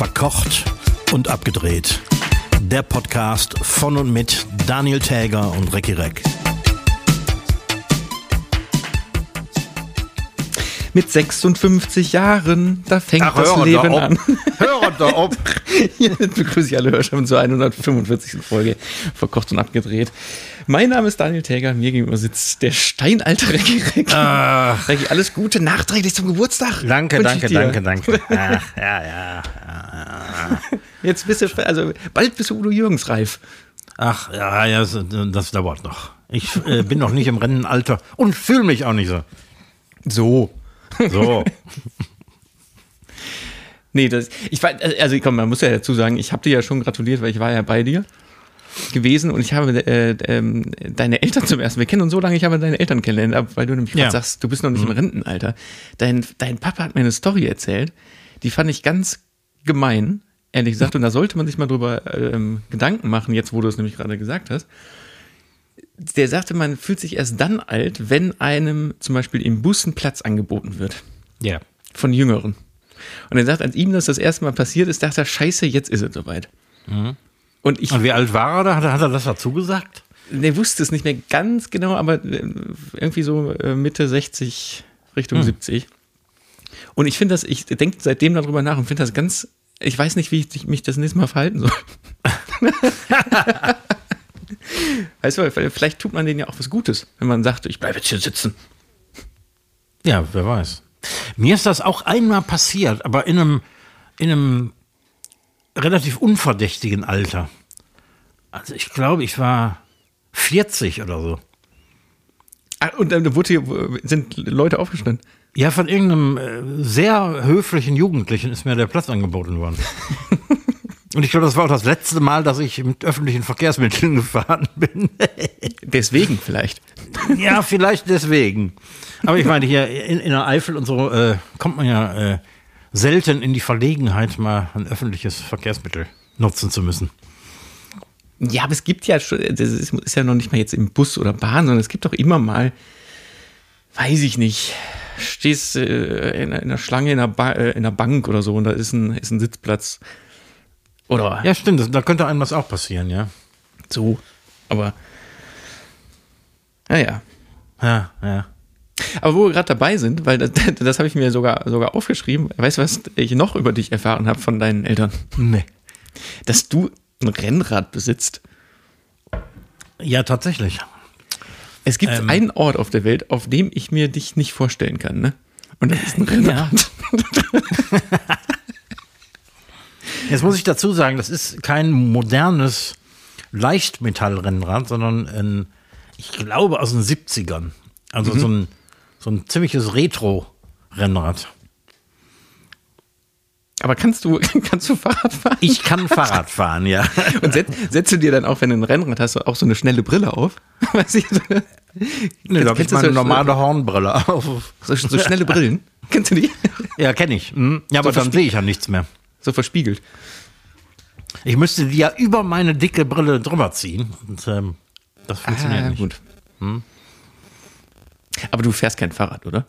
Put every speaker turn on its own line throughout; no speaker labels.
Verkocht und abgedreht. Der Podcast von und mit Daniel Täger und Recki Reck.
Mit 56 Jahren, da fängt
Ach,
das Leben
auf.
an.
Hör doch auf.
Hiermit begrüße ich alle Hörer zur 145. Folge Verkocht und abgedreht. Mein Name ist Daniel Täger, mir gegenüber sitzt der steinalte Recki Reck.
Ach,
Recki, alles Gute nachträglich zum Geburtstag.
danke, danke,
dir.
danke, danke. Ach, ja, ja.
Jetzt bist du, also bald bist du Udo Jürgens reif.
Ach, ja, ja, das, das dauert noch. Ich äh, bin noch nicht im Rennenalter und fühle mich auch nicht so.
So.
So.
Nee, das, ich war, also komm, man muss ja dazu sagen, ich habe dir ja schon gratuliert, weil ich war ja bei dir gewesen und ich habe äh, ähm, deine Eltern zum ersten, wir kennen uns so lange, ich habe deine Eltern kennengelernt, weil du nämlich
Ja.
gerade sagst, du bist noch nicht im Rentenalter. Dein, dein Papa hat mir eine Story erzählt, die fand ich ganz gemein, ehrlich gesagt, und da sollte man sich mal drüber ähm, Gedanken machen, jetzt wo du es nämlich gerade gesagt hast. Der sagte, man fühlt sich erst dann alt, wenn einem zum Beispiel im Bus ein Platz angeboten wird
Ja.
von Jüngeren. Und er sagt, als ihm das das erste Mal passiert ist, dachte er, scheiße, jetzt ist es soweit. Und ich,
Und wie alt war er da? Hat er, hat er das dazu gesagt?
der wusste es nicht mehr ganz genau, aber äh, irgendwie so äh, Mitte 60, Richtung 70. Und ich finde das, ich denke seitdem darüber nach und finde das ganz, ich weiß nicht, wie ich mich das nächste Mal verhalten soll. weißt du, weil vielleicht tut man denen ja auch was Gutes, wenn man sagt, ich bleibe jetzt hier sitzen.
Ja, wer weiß. Mir ist das auch einmal passiert, aber in einem, in einem relativ unverdächtigen Alter. Also ich glaube, ich war 40 oder so.
Ah, Und dann wurde hier, sind Leute aufgestanden.
Ja, von irgendeinem äh, sehr höflichen Jugendlichen ist mir der Platz angeboten worden. Und ich glaube, das war auch das letzte Mal, dass ich mit öffentlichen Verkehrsmitteln gefahren bin.
Deswegen vielleicht.
ja, vielleicht deswegen. Aber ich meine, hier in, in der Eifel und so äh, kommt man ja äh, selten in die Verlegenheit, mal ein öffentliches Verkehrsmittel nutzen zu müssen.
Ja, aber es gibt ja schon, das ist, ist ja noch nicht mal jetzt im Bus oder Bahn, sondern es gibt doch immer mal, weiß ich nicht, stehst äh, in, einer- in einer Schlange in einer, ba äh, in einer Bank oder so und da ist ein, ist ein Sitzplatz. Oder
Ja, stimmt, das, da könnte einem was auch passieren, ja.
so. Aber, naja.
Ja, ja.
Aber wo wir gerade dabei sind, weil das, das habe ich mir sogar, sogar aufgeschrieben, weißt du, was ich noch über dich erfahren habe von deinen Eltern?
Nee.
Dass du ein Rennrad besitzt.
Ja, tatsächlich.
Es gibt
Ähm.
einen Ort auf der Welt, auf dem ich mir dich nicht vorstellen kann, ne? Und das ist ein Rennrad.
Jetzt muss ich dazu sagen, das ist kein modernes Leichtmetallrennrad, sondern ein, ich glaube aus den 70ern. Also so, ein, so ein ziemliches Retro-Rennrad.
Aber kannst du, kannst du Fahrrad fahren?
Ich kann Fahrrad fahren, ja.
Und setz, setzt du dir dann auch, wenn du ein Rennrad hast, auch so eine schnelle Brille auf? Weiß ich, so,
Nee, da habe ich meine
so-
normale Hornbrille auf.
so, so schnelle Brillen. Kennst du die?
Ja, kenne ich. Mhm. Ja, aber
So
dann sehe ich ja nichts mehr.
So verspiegelt.
Ich müsste die ja über meine dicke Brille drüber ziehen. Und ähm, das funktioniert
Ah,
nicht.
gut. Aber du fährst kein Fahrrad, oder?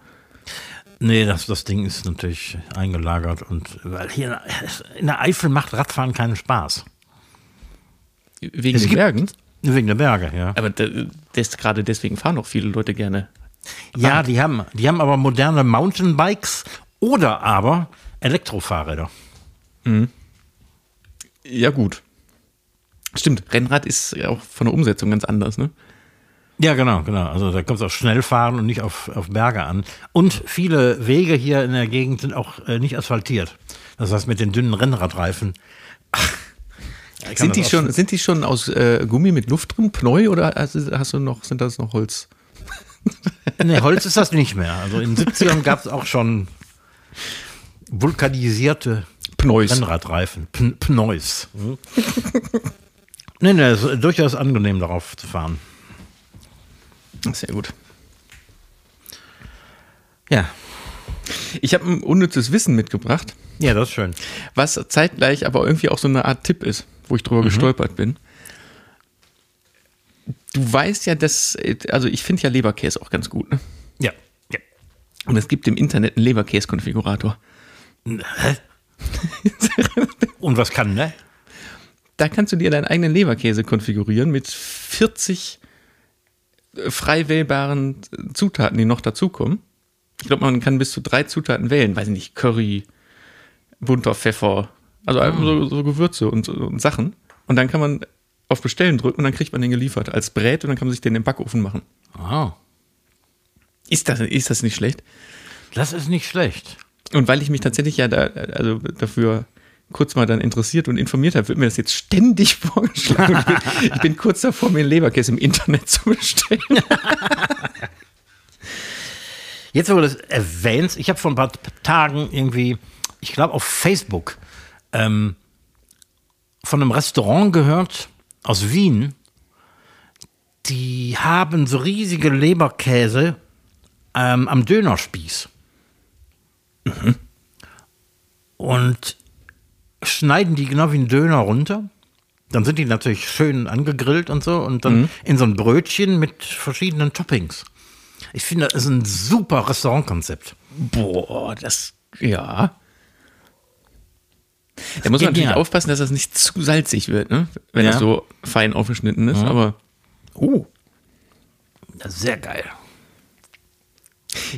Nee, das, das Ding ist natürlich eingelagert. Und weil hier in der Eifel macht Radfahren keinen Spaß.
Wegen
Es
den Bergen?
Wegen der Berge, ja.
Aber da- das, gerade deswegen fahren auch viele Leute gerne.
Ja, die haben, die haben aber moderne Mountainbikes oder aber Elektrofahrräder.
Ja, gut. Stimmt, Rennrad ist ja auch von der Umsetzung ganz anders, ne?
Ja, genau, genau. Also da kommt es auf Schnellfahren und nicht auf, auf Berge an. Und viele Wege hier in der Gegend sind auch äh, nicht asphaltiert. Das heißt, mit den dünnen Rennradreifen. ach,
Sind die, schon, sind die schon aus äh, Gummi mit Luft drin, Pneu, oder hast, du- hast du noch, sind das noch Holz?
Nee, Holz ist das nicht mehr. Also in den 70ern gab es auch schon vulkanisierte
Pneus.
Rennradreifen. P Pneus. nee, nee, es ist durchaus angenehm darauf zu fahren.
Sehr gut.
Ja.
Ich habe ein unnützes Wissen mitgebracht,
Ja, das ist schön.
was zeitgleich aber irgendwie auch so eine Art Tipp ist, wo ich drüber gestolpert bin. Du weißt ja, dass, also ich finde ja Leberkäse auch ganz gut. Ne?
Ja. ja.
Und es gibt im Internet einen Leberkäse-Konfigurator.
Und was kann der?
Da kannst du dir deinen eigenen Leberkäse konfigurieren mit 40 äh, frei wählbaren Zutaten, die noch dazukommen. Ich glaube, man kann bis zu drei Zutaten wählen. Weiß ich nicht, Curry, bunter Pfeffer, also einfach so, so Gewürze und, und Sachen. Und dann kann man auf Bestellen drücken und dann kriegt man den geliefert als Brät und dann kann man sich den im Backofen machen.
Ah,
Ist das, ist das nicht schlecht?
das ist nicht schlecht.
Und weil ich mich tatsächlich ja da, also dafür kurz mal dann interessiert und informiert habe, wird mir das jetzt ständig vorgeschlagen. Ich bin, ich bin kurz davor, mir einen Leberkäse im Internet zu bestellen.
Jetzt, wo du das erwähnst, ich habe vor ein paar Tagen irgendwie, ich glaube auf Facebook, ähm, von einem Restaurant gehört aus Wien. Die haben so riesige Leberkäse ähm, am Dönerspieß. Und schneiden die genau wie ein Döner runter. Dann sind die natürlich schön angegrillt und so und dann in so ein Brötchen mit verschiedenen Toppings. Ich finde, das ist ein super Restaurantkonzept.
Boah, das, ja. Da muss man natürlich
Genial.
aufpassen, dass das nicht zu salzig wird, ne? wenn
Ja.
das so fein aufgeschnitten ist. Aber
Oh. Das ist sehr geil.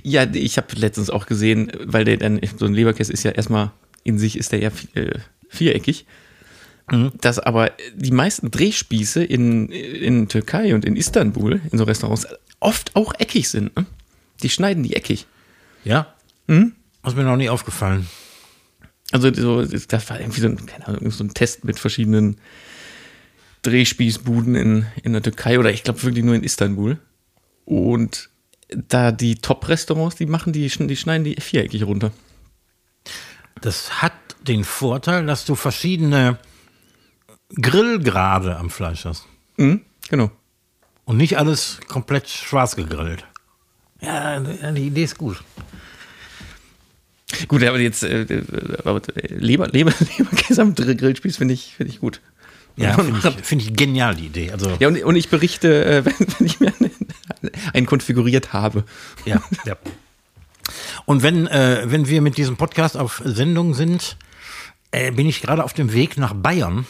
ja, ich habe letztens auch gesehen, weil der dann, so ein Leberkäse ist ja erstmal in sich ist der ja äh, viereckig. Dass aber die meisten Drehspieße in, in Türkei und in Istanbul, in so Restaurants, oft auch eckig sind. Ne? Die schneiden die eckig.
Ja? Hm? ist mir noch nie aufgefallen.
Also so, das war irgendwie so ein, Ahnung, so ein Test mit verschiedenen Drehspießbuden in, in der Türkei oder ich glaube wirklich nur in Istanbul. Und da die Top-Restaurants, die machen die, die schneiden die viereckig runter.
Das hat den Vorteil, dass du verschiedene Grillgrade am Fleisch hast.
Mhm, genau.
Und nicht alles komplett schwarz gegrillt. Ja, die Idee ist gut.
Gut, aber jetzt äh, äh, aber Leber, Leber, Leberkäse am Grillspieß finde ich, finde ich gut.
Ja, finde ich, find ich genial, die Idee. Also,
Ja, und, und ich berichte, äh, wenn, wenn ich mir einen, einen konfiguriert habe.
Ja, ja. Und wenn, äh, wenn wir mit diesem Podcast auf Sendung sind, äh, bin ich gerade auf dem Weg nach Bayern.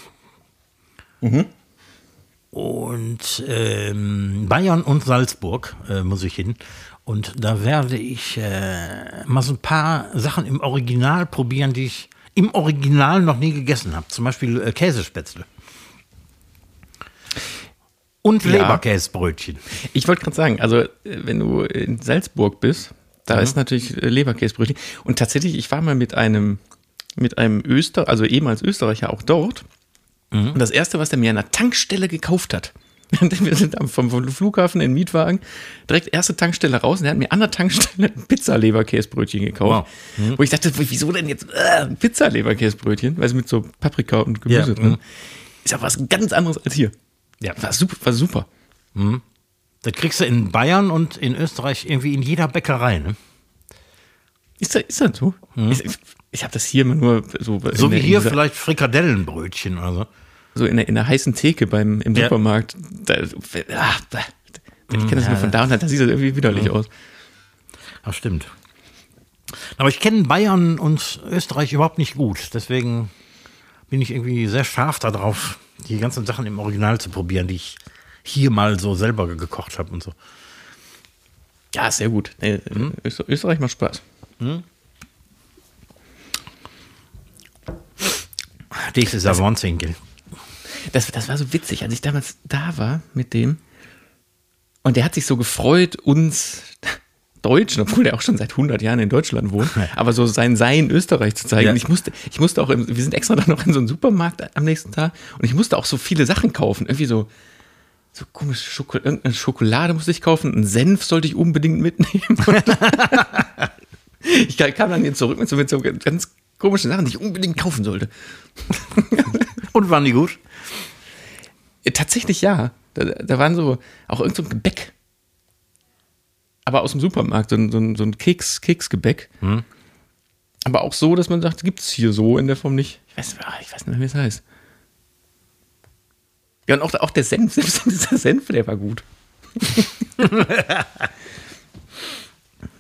Und ähm, Bayern und Salzburg äh, muss ich hin. Und da werde ich äh, mal so ein paar Sachen im Original probieren, die ich im Original noch nie gegessen habe. Zum Beispiel äh, Käsespätzle. Und
Ja.
Leberkäsebrötchen.
Ich wollte gerade sagen, also äh, wenn du in Salzburg bist, da ist natürlich Leberkäsebrötchen. Und tatsächlich, ich war mal mit einem, mit einem Öster, also ehemals Österreicher auch dort. Und das erste, was er mir an der Tankstelle gekauft hat, wir sind vom, vom Flughafen in den Mietwagen, direkt erste Tankstelle raus und er hat mir an der Tankstelle ein Pizza-Leberkäsebrötchen gekauft. Wo ich dachte, wieso denn jetzt äh, Pizza-Leberkäsebrötchen? Weil es mit so Paprika und Gemüse
Ja,
drin.
mhm.
Ist ja was ganz anderes als hier.
Ja.
War super, war super.
Das kriegst du in Bayern und in Österreich irgendwie in jeder Bäckerei. Ne?
Ist das, ist das so? Ich, ich habe das hier immer nur so,
Hm. So wie
der,
hier
dieser,
vielleicht Frikadellenbrötchen oder so.
so in der, in der heißen Theke beim, im
Ja.
Supermarkt. Da, ah, da, ich kenne das nur von da und da sieht das irgendwie widerlich aus.
Ach, stimmt. Aber ich kenne Bayern und Österreich überhaupt nicht gut. Deswegen bin ich irgendwie sehr scharf darauf, die ganzen Sachen im Original zu probieren, die ich hier mal so selber ge- gekocht habe und so.
Ja, sehr gut. Nee,
Hm?
Öster- Österreich macht Spaß.
Das ist ja Wahnsinn, gell?
Das, das war so witzig, als ich damals da war mit dem. Und der hat sich so gefreut, uns Deutschen, obwohl der auch schon seit 100 Jahren in Deutschland wohnt, aber so sein Sein Österreich zu zeigen.
Ja.
Ich musste, ich musste auch, im, wir sind extra dann noch in so einen Supermarkt am nächsten Tag und ich musste auch so viele Sachen kaufen. Irgendwie so, so komische Schokolade, irgendeine Schokolade musste ich kaufen, einen Senf sollte ich unbedingt mitnehmen. Ich kam dann hier zurück mit so, mit so ganz komischen Sachen, die ich unbedingt kaufen sollte.
Und waren die gut?
Äh, Tatsächlich ja. Da, da waren so auch irgend so ein Gebäck. Aber aus dem Supermarkt, so ein, so ein, so ein Keks, Keksgebäck. Aber auch so, dass man sagt, gibt es hier so in der Form nicht. Ich weiß, ah, ich weiß nicht mehr, wie es heißt. Ja, und auch, auch der Senf, selbst dieser Senf, der war gut.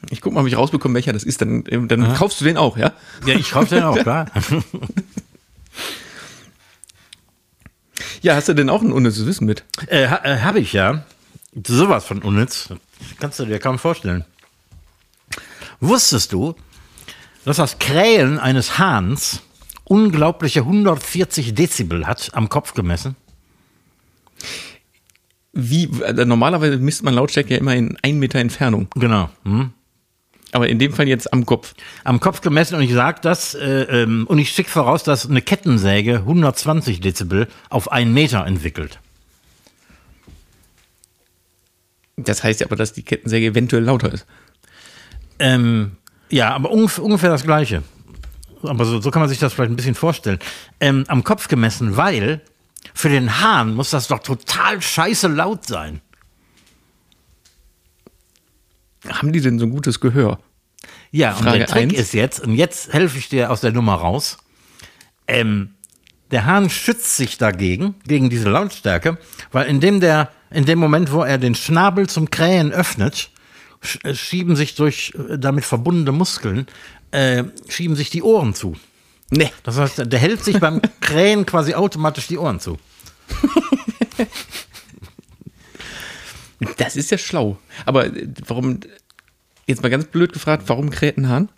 ich guck mal, ob ich rausbekomme, welcher das ist. Dann, äh, dann kaufst du den auch, ja?
Ja, ich kaufe den auch, klar.
Ja, hast du denn auch ein unnützes Wissen mit?
Äh, ha, äh, Habe ich ja. Sowas von unnütz. Kannst du dir kaum vorstellen. Wusstest du, dass das Krähen eines Hahns unglaubliche 140 Dezibel hat am Kopf gemessen?
Wie, äh, normalerweise misst man Lautstärke ja immer in ein Meter Entfernung.
Genau. Hm?
Aber in dem Fall jetzt am Kopf.
Am Kopf gemessen und ich sage das äh, ähm, und ich schicke voraus, dass eine Kettensäge 120 Dezibel auf einen Meter entwickelt.
Das heißt ja aber, dass die Kettensäge eventuell lauter ist.
Ähm, ja, aber ungef ungefähr das Gleiche. Aber so, so kann man sich das vielleicht ein bisschen vorstellen. Ähm, am Kopf gemessen, weil für den Hahn muss das doch total scheiße laut sein.
Haben die denn so ein gutes Gehör?
Ja, und
Frage
der Trick
eins.
ist jetzt, und jetzt helfe ich dir aus der Nummer raus. Ähm, der Hahn schützt sich dagegen, gegen diese Lautstärke, weil in dem, der, in dem Moment, wo er den Schnabel zum Krähen öffnet, sch- äh, schieben sich durch äh, damit verbundene Muskeln, äh, schieben sich die Ohren zu.
Nee.
Das heißt, der hält sich beim Krähen quasi automatisch die Ohren zu.
Das ist ja schlau. Aber äh, warum, jetzt mal ganz blöd gefragt, warum kräht ein Hahn?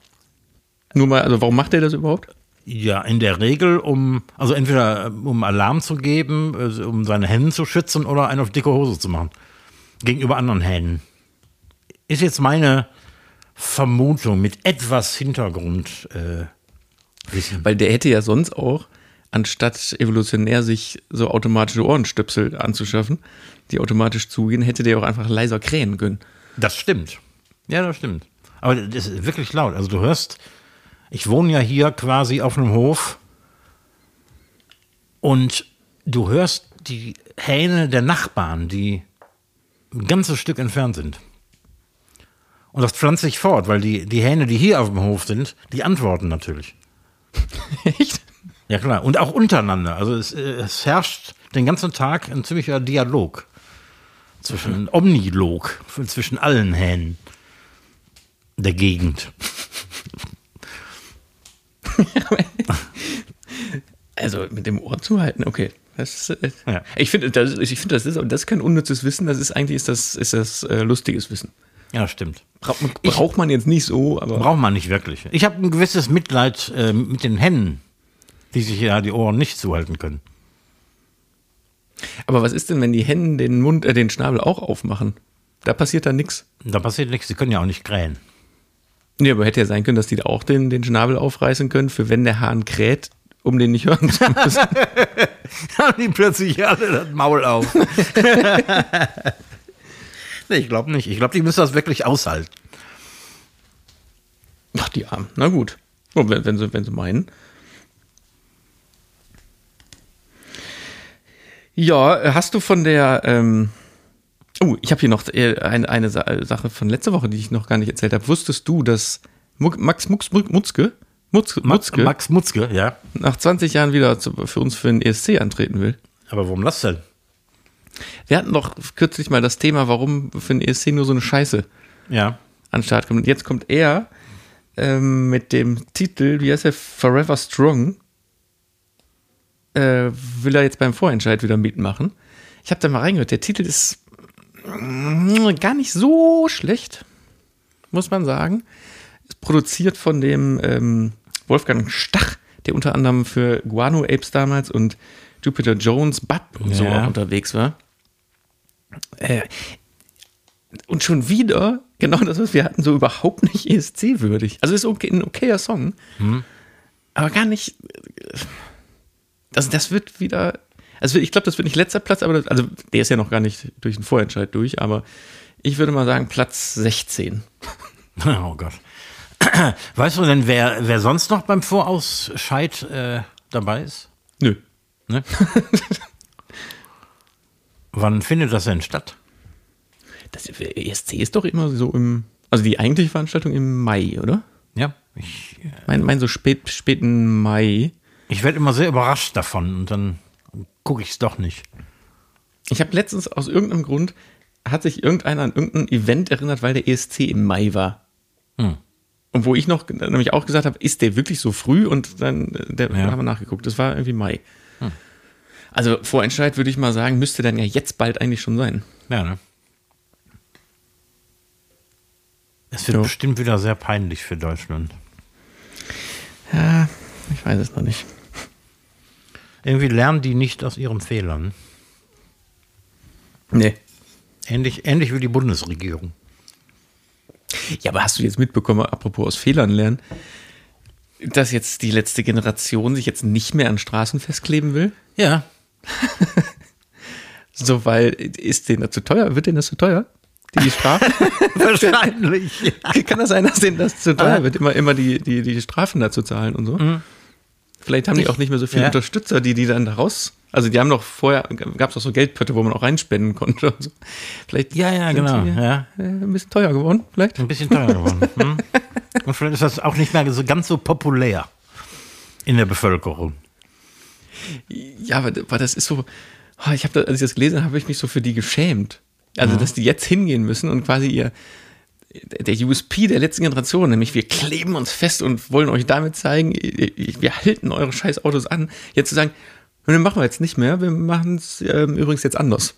Nur mal, also warum macht er das überhaupt?
Ja, in der Regel, um, also entweder äh, um Alarm zu geben, äh, um seine Hennen zu schützen oder einen auf dicke Hose zu machen. Gegenüber anderen Hennen. Ist jetzt meine Vermutung mit etwas Hintergrund. Äh, Wissen.
Weil der hätte ja sonst auch, anstatt evolutionär sich so automatische Ohrenstöpsel anzuschaffen, die automatisch zugehen, hätte der auch einfach leiser krähen können.
Das stimmt. Ja, das stimmt. Aber das ist wirklich laut. Also du hörst, ich wohne ja hier quasi auf einem Hof und du hörst die Hähne der Nachbarn, die ein ganzes Stück entfernt sind. Und das pflanzt sich fort, weil die, die Hähne, die hier auf dem Hof sind, die antworten natürlich.
Echt?
Ja klar, und auch untereinander. Also es, äh, es herrscht den ganzen Tag ein ziemlicher Dialog. Zwischen, ein Omnilog zwischen allen Hähnen der Gegend.
Also mit dem Ohr zuhalten, okay. Das ist, äh,
Ja.
Ich finde, das, ich finde, das ist, das ist kein unnützes Wissen, das ist eigentlich ist das, ist das äh, lustiges Wissen.
Ja, stimmt.
Braucht man, braucht man jetzt nicht so, aber.
Braucht man nicht wirklich. Ich habe ein gewisses Mitleid äh, mit den Hennen, die sich ja die Ohren nicht zuhalten können.
Aber was ist denn, wenn die Hennen den Mund, äh, den Schnabel auch aufmachen? Da passiert dann nichts.
Da passiert nichts, sie können ja auch nicht krähen.
Nee, aber hätte ja sein können, dass die da auch den, den Schnabel aufreißen können, für wenn der Hahn kräht, um den nicht hören zu müssen.
haben die plötzlich alle das Maul auf. nee, ich glaube nicht. Ich glaube, die müssen das wirklich aushalten.
Ach, die Armen. Na gut. Oh, wenn, wenn, sie, wenn sie meinen. Ja, äh, hast du von der. Ähm oh, ich habe hier noch äh, eine, eine Sa Sache von letzter Woche, die ich noch gar nicht erzählt habe. Wusstest du, dass Max Mux, Mutzke, Mutzke,
Max,
Mutzke
Max Mutzke, ja.
nach 20 Jahren wieder zu, für uns für den ESC antreten will?
Aber warum das denn?
Wir hatten doch kürzlich mal das Thema, warum für den ESC nur so eine Scheiße
Ja.
an den Start kommt. Und jetzt kommt er ähm, mit dem Titel, wie heißt er, Forever Strong. Äh, will er jetzt beim Vorentscheid wieder mitmachen. Ich habe da mal reingehört. Der Titel ist mm, gar nicht so schlecht, muss man sagen. Ist produziert von dem ähm, Wolfgang Stach, der unter anderem für Guano Apes damals und Jupiter Jones, Bub und so
Ja.
auch unterwegs war. Äh, und schon wieder genau das, was wir hatten, so überhaupt nicht ESC-würdig. Also ist okay, ein okayer Song, aber gar nicht. Also das wird wieder. Also ich glaube, das wird nicht letzter Platz, aber das, also der ist ja noch gar nicht durch den Vorentscheid durch, aber ich würde mal sagen Platz 16.
Oh Gott. Weißt du denn, wer, wer sonst noch beim Vorausscheid äh, dabei ist?
Nö.
Ne? Wann findet das denn statt?
Das ESC ist doch immer so im. Also die eigentliche Veranstaltung im Mai, oder?
Ja, ich, äh,
Mein, mein so spät, späten Mai.
ich werde immer sehr überrascht davon und dann gucke ich es doch nicht.
Ich habe letztens aus irgendeinem Grund hat sich irgendeiner an irgendein Event erinnert, weil der ESC im Mai war. Und wo ich noch nämlich auch gesagt habe, ist der wirklich so früh? Und dann äh, der,
Ja.
haben wir nachgeguckt. Das war irgendwie Mai. Also Vorentscheid würde ich mal sagen, müsste dann ja jetzt bald eigentlich schon sein.
Ja, ne? Es wird
Ja.
bestimmt wieder sehr peinlich für Deutschland.
Ja, ich weiß es noch nicht.
Irgendwie lernen die nicht aus ihren Fehlern.
Nee.
Ähnlich, ähnlich wie die Bundesregierung.
Ja, aber hast du jetzt mitbekommen, apropos aus Fehlern lernen, dass jetzt die letzte Generation sich jetzt nicht mehr an Straßen festkleben will?
Ja.
So, weil ist denen das zu teuer? Wird denen das zu teuer? Die Strafe?
Wahrscheinlich.
Kann das sein, dass denen das zu teuer wird, immer, immer die, die, die Strafen dazu zahlen und so? Vielleicht haben die auch nicht mehr so viele
ja.
Unterstützer, die die dann da raus. Also die haben doch vorher, gab es auch so Geldpötte, wo man auch reinspenden konnte. So. Vielleicht
Ja, ja, genau.
die,
Ja.
äh, ein bisschen teuer geworden, vielleicht.
Ein bisschen teuer geworden. Hm? Und vielleicht ist das auch nicht mehr so ganz so populär in der Bevölkerung.
Ja, aber, aber das ist so. oh, Ich habe, als ich das gelesen habe, habe ich mich so für die geschämt. Also, dass die jetzt hingehen müssen und quasi ihr der USP der letzten Generation, nämlich wir kleben uns fest und wollen euch damit zeigen, wir halten eure scheiß Autos an, jetzt zu sagen, ne, machen wir jetzt nicht mehr, wir machen es ähm, übrigens jetzt anders.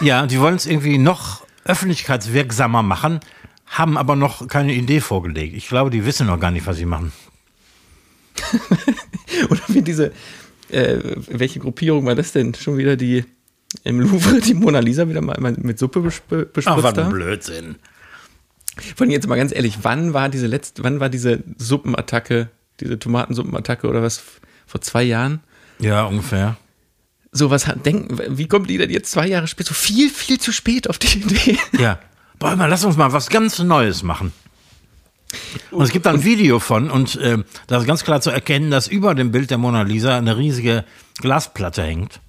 Ja, die wollen es irgendwie noch öffentlichkeitswirksamer machen, haben aber noch keine Idee vorgelegt. Ich glaube, die wissen noch gar nicht, was sie machen.
Oder wie diese, äh, welche Gruppierung war das denn? Schon wieder die im Louvre, die Mona Lisa wieder mal mit Suppe besp- bespritzt haben?
Blödsinn.
Von jetzt mal ganz ehrlich, wann war diese letzte, wann war diese Suppenattacke, diese Tomatensuppenattacke oder was vor zwei Jahren?
Ja, ungefähr.
So was hat, denken, wie kommt die denn jetzt zwei Jahre später, so viel, viel zu spät auf die Idee?
Ja. Boah, mal, lass uns mal was ganz Neues machen. Und es gibt da ein Video von, und äh, da ist ganz klar zu erkennen, dass über dem Bild der Mona Lisa eine riesige Glasplatte hängt.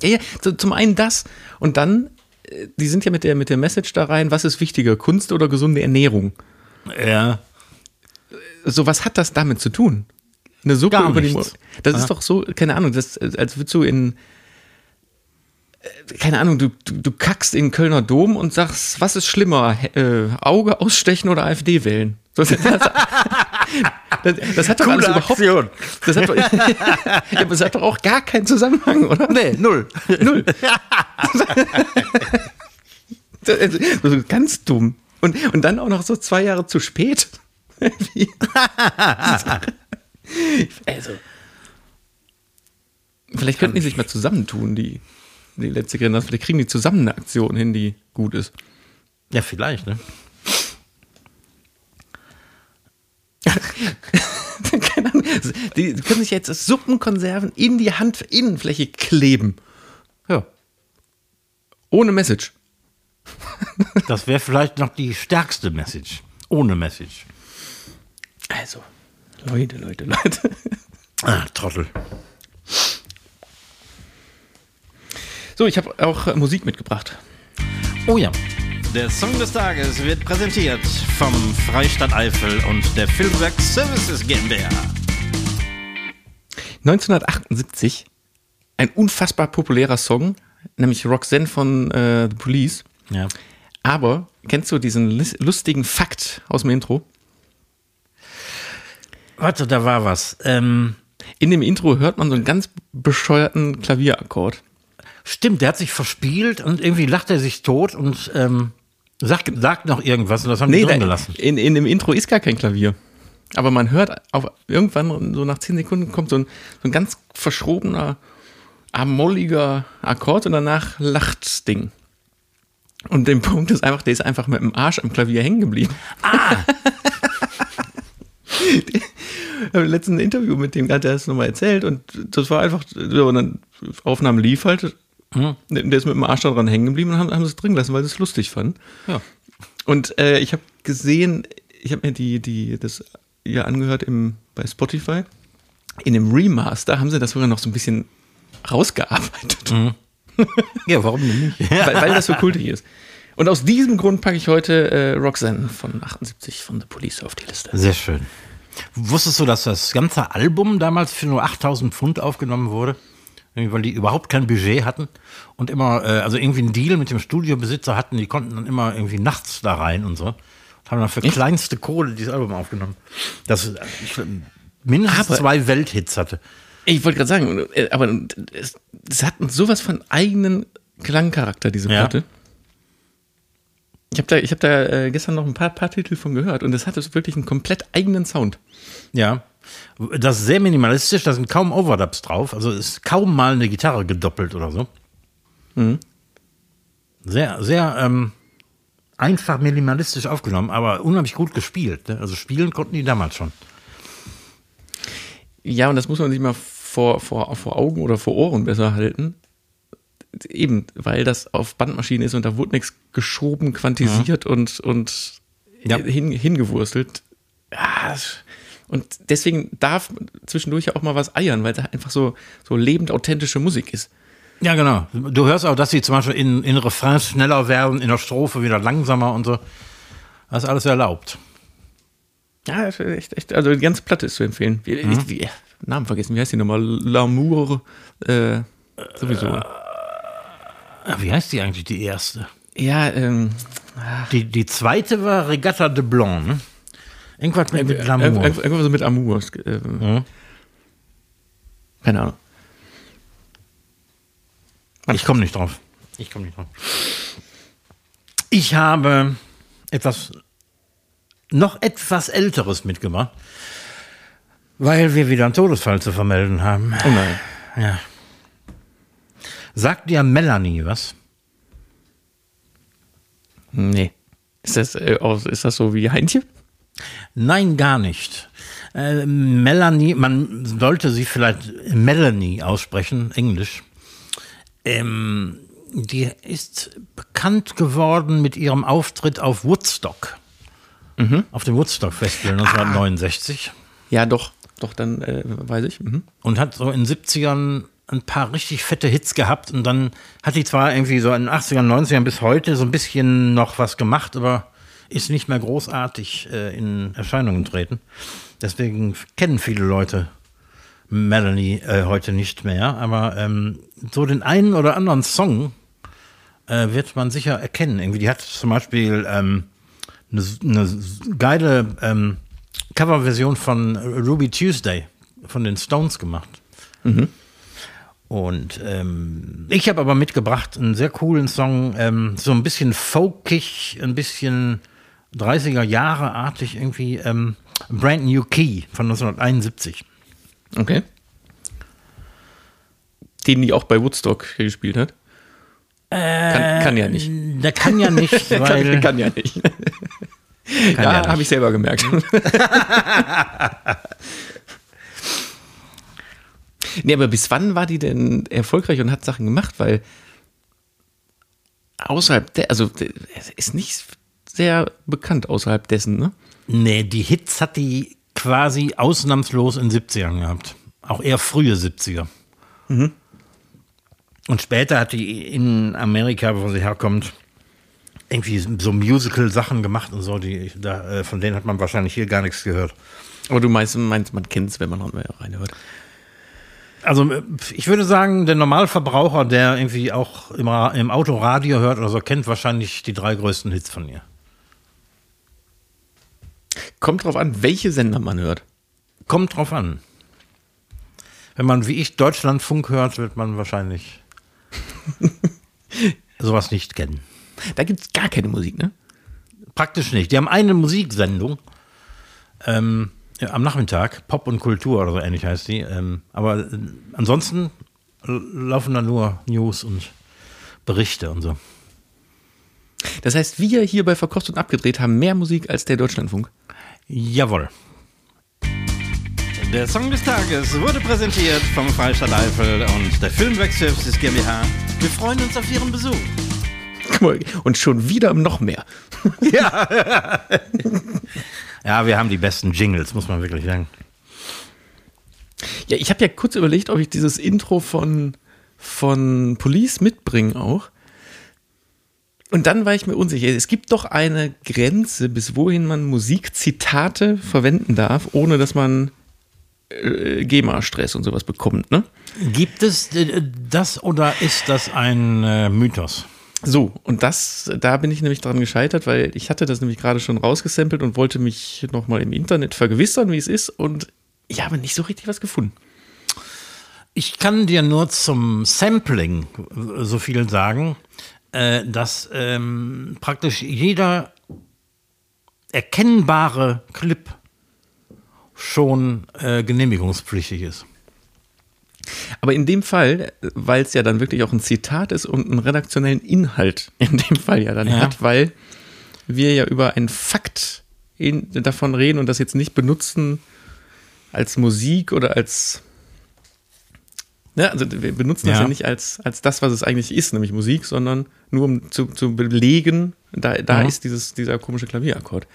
Ja, ja, so, zum einen das und dann, äh, die sind ja mit der, mit der Message da rein, was ist wichtiger, Kunst oder gesunde Ernährung?
Ja.
So, was hat das damit zu tun? Eine Suppe
Gar
über die. Mo Das ist doch so, keine Ahnung, das, als würdest du in, keine Ahnung, du, du, du kackst in den Kölner Dom und sagst, was ist schlimmer, äh, Auge ausstechen oder AfD wählen? So, das, das, das hat doch alles überhaupt,
Aktion.
das hat doch, ja, das hat doch auch gar keinen Zusammenhang, oder?
Nee, null.
Null. Das ist ganz dumm. Und, und dann auch noch so zwei Jahre zu spät. Also. Vielleicht könnten die sich mal zusammentun, die, die letzte Generation. Vielleicht kriegen die zusammen eine Aktion hin, die gut ist.
Ja, vielleicht, ne?
Keine Ahnung. Die können sich jetzt Suppenkonserven in die Handinnenfläche kleben.
Ja.
Ohne Message.
Das wäre vielleicht noch die stärkste Message. Ohne Message.
Also, Leute, Leute, Leute.
Ah, Trottel.
So, ich habe auch äh, Musik mitgebracht.
Oh ja. Der Song des Tages wird präsentiert vom Freistaat Eifel und der Filmwerk Services GmbH.
1978 ein unfassbar populärer Song, nämlich Roxanne von äh, The Police.
Ja.
Aber kennst du diesen lustigen Fakt aus dem Intro?
Warte, da war was. Ähm,
In dem Intro hört man so einen ganz bescheuerten Klavierakkord.
Stimmt, der hat sich verspielt und irgendwie lacht er sich tot und ähm, sagt, sagt noch irgendwas und das haben die drin gelassen.
in, in dem Intro ist gar kein Klavier. Aber man hört auf, irgendwann, so nach 10 Sekunden, kommt so ein, so ein ganz verschrobener, amolliger Akkord und danach lacht das Ding. Und der Punkt ist einfach, der ist einfach mit dem Arsch am Klavier hängen geblieben.
Ah,
im letzten Interview mit dem, hat er das nochmal erzählt und das war einfach, so, und dann Aufnahme lief halt,
Mhm.
der ist mit dem Arsch da dran hängen geblieben und haben, haben sie es drin gelassen, weil sie es lustig fanden.
ja.
Und äh, ich habe gesehen, ich habe mir die, die, das ja angehört im, bei Spotify. In dem Remaster haben sie das sogar noch so ein bisschen rausgearbeitet,
ja, warum denn nicht?
weil, weil das so kultig ist. Und aus diesem Grund packe ich heute äh, Roxanne von 78 von The Police auf die Liste.
Sehr schön. Wusstest du, dass das ganze Album damals für nur 8000 Pfund aufgenommen wurde? Weil die überhaupt kein Budget hatten und immer, äh, also irgendwie einen Deal mit dem Studiobesitzer hatten, die konnten dann immer irgendwie nachts da rein und so. Haben dann für Echt? kleinste Kohle dieses Album aufgenommen. Das ich, mindestens aber, zwei Welthits hatte.
Ich wollte gerade sagen, äh, aber es, es, hat sowas von eigenen Klangcharakter, diese Platte. Ja. Ich habe da, ich hab da äh, gestern noch ein paar, paar Titel von gehört und es hat wirklich einen komplett eigenen Sound.
Ja. Das ist sehr minimalistisch, da sind kaum Overdubs drauf, also ist kaum mal eine Gitarre gedoppelt oder so. Mhm. Sehr, sehr ähm, einfach minimalistisch aufgenommen, aber unheimlich gut gespielt. Ne? Also spielen konnten die damals schon.
Ja, und das muss man sich mal vor, vor, vor Augen oder vor Ohren besser halten. Eben, weil das auf Bandmaschine ist und da wurde nichts geschoben, quantisiert mhm. und, und ja. hin, hingewurstelt. Ja, und deswegen darf zwischendurch auch mal was eiern, weil da einfach so, so lebend authentische Musik ist.
Ja, genau. Du hörst auch, dass sie zum Beispiel in, in Refrains schneller werden, in der Strophe wieder langsamer und so. Das ist alles erlaubt.
Ja, echt, echt. Also die ganze Platte ist zu empfehlen. Wie, mhm. wie, Namen vergessen, wie heißt die nochmal? L'amour, äh, sowieso. Äh,
wie heißt die eigentlich, die erste?
Ja, ähm.
Die, die zweite war Regatta de Blanc, ne? Irgendwas mit, mit
L'amour. Irgendwas mit Amour. Äh, mhm. Keine Ahnung.
Ich komme nicht drauf. Ich komme nicht drauf. Ich habe etwas noch etwas Älteres mitgebracht, weil wir wieder einen Todesfall zu vermelden haben.
Oh nein.
Ja. Sagt dir Melanie was?
Nee. Ist das, äh, ist das so wie Heintje?
Nein, gar nicht. Äh, Melanie, man sollte sie vielleicht Melanie aussprechen, Englisch. Ähm, die ist bekannt geworden mit ihrem Auftritt auf Woodstock. Mhm. Auf dem Woodstock Festival 1969. Ah.
Ja, doch, doch, dann äh, weiß ich. Mhm.
Und hat so in den 70ern ein paar richtig fette Hits gehabt und dann hat die zwar irgendwie so in den 80ern, 90ern bis heute so ein bisschen noch was gemacht, aber ist nicht mehr großartig äh, in Erscheinung getreten. Deswegen kennen viele Leute Melanie äh, heute nicht mehr, aber ähm, so den einen oder anderen Song äh, wird man sicher erkennen. Irgendwie, die hat zum Beispiel ähm, eine, eine geile ähm, Coverversion von Ruby Tuesday von den Stones gemacht. Mhm. Und ähm, ich habe aber mitgebracht einen sehr coolen Song, ähm, so ein bisschen folkig, ein bisschen 30er Jahre artig irgendwie, ähm, Brand New Key von 1971.
Okay. Den die auch bei Woodstock gespielt hat?
Äh, kann, kann, ja nicht. Der kann ja nicht,
weil. kann, kann ja nicht. Kann ja, ja habe ich selber gemerkt. nee, aber bis wann war die denn erfolgreich und hat Sachen gemacht? Weil außerhalb der, also ist nicht sehr bekannt außerhalb dessen, ne?
Nee, die Hits hat die quasi ausnahmslos in 70ern gehabt. Auch eher frühe 70er. Mhm. Und später hat die in Amerika, wo sie herkommt, irgendwie so Musical-Sachen gemacht und so, die, da, äh, von denen hat man wahrscheinlich hier gar nichts gehört.
Aber du meinst, meinst man kennt es, wenn man reinhört.
Also äh, ich würde sagen, der Normalverbraucher, der irgendwie auch immer im Autoradio hört oder so, kennt wahrscheinlich die drei größten Hits von ihr.
Kommt drauf an, welche Sender man hört.
Kommt drauf an. Wenn man wie ich Deutschlandfunk hört, wird man wahrscheinlich sowas nicht kennen.
Da gibt es gar keine Musik, ne?
Praktisch nicht. Die haben eine Musiksendung ähm, am Nachmittag, Pop und Kultur oder so ähnlich heißt die. Ähm, aber äh, ansonsten laufen da nur News und Berichte und so.
Das heißt, wir hier bei Verkost und Abgedreht haben mehr Musik als der Deutschlandfunk?
Jawohl.
Der Song des Tages wurde präsentiert vom Freistaat Eifel und der Filmwerk Services GmbH. Wir freuen uns auf Ihren Besuch.
Und schon wieder noch mehr.
Ja. ja, wir haben die besten Jingles, muss man wirklich sagen.
Ja, ich habe ja kurz überlegt, ob ich dieses Intro von, von Police mitbringe auch. Und dann war ich mir unsicher. Es gibt doch eine Grenze, bis wohin man Musikzitate verwenden darf, ohne dass man äh, GEMA-Stress und sowas bekommt, ne?
Gibt es äh, das oder ist das ein äh, Mythos?
So, und das, da bin ich nämlich dran gescheitert, weil ich hatte das nämlich gerade schon rausgesampelt und wollte mich nochmal im Internet vergewissern, wie es ist. Und ich habe nicht so richtig was gefunden.
Ich kann dir nur zum Sampling so viel sagen, äh, dass ähm, praktisch jeder erkennbare Clip schon äh, genehmigungspflichtig ist.
Aber in dem Fall, weil es ja dann wirklich auch ein Zitat ist und einen redaktionellen Inhalt in dem Fall ja dann
Ja.
hat, weil wir ja über einen Fakt in, davon reden und das jetzt nicht benutzen als Musik oder als. Ja, also wir benutzen das
Ja.
ja nicht als, als das, was es eigentlich ist, nämlich Musik, sondern nur um zu, zu belegen, da, da
Mhm.
ist dieses, dieser komische Klavierakkord.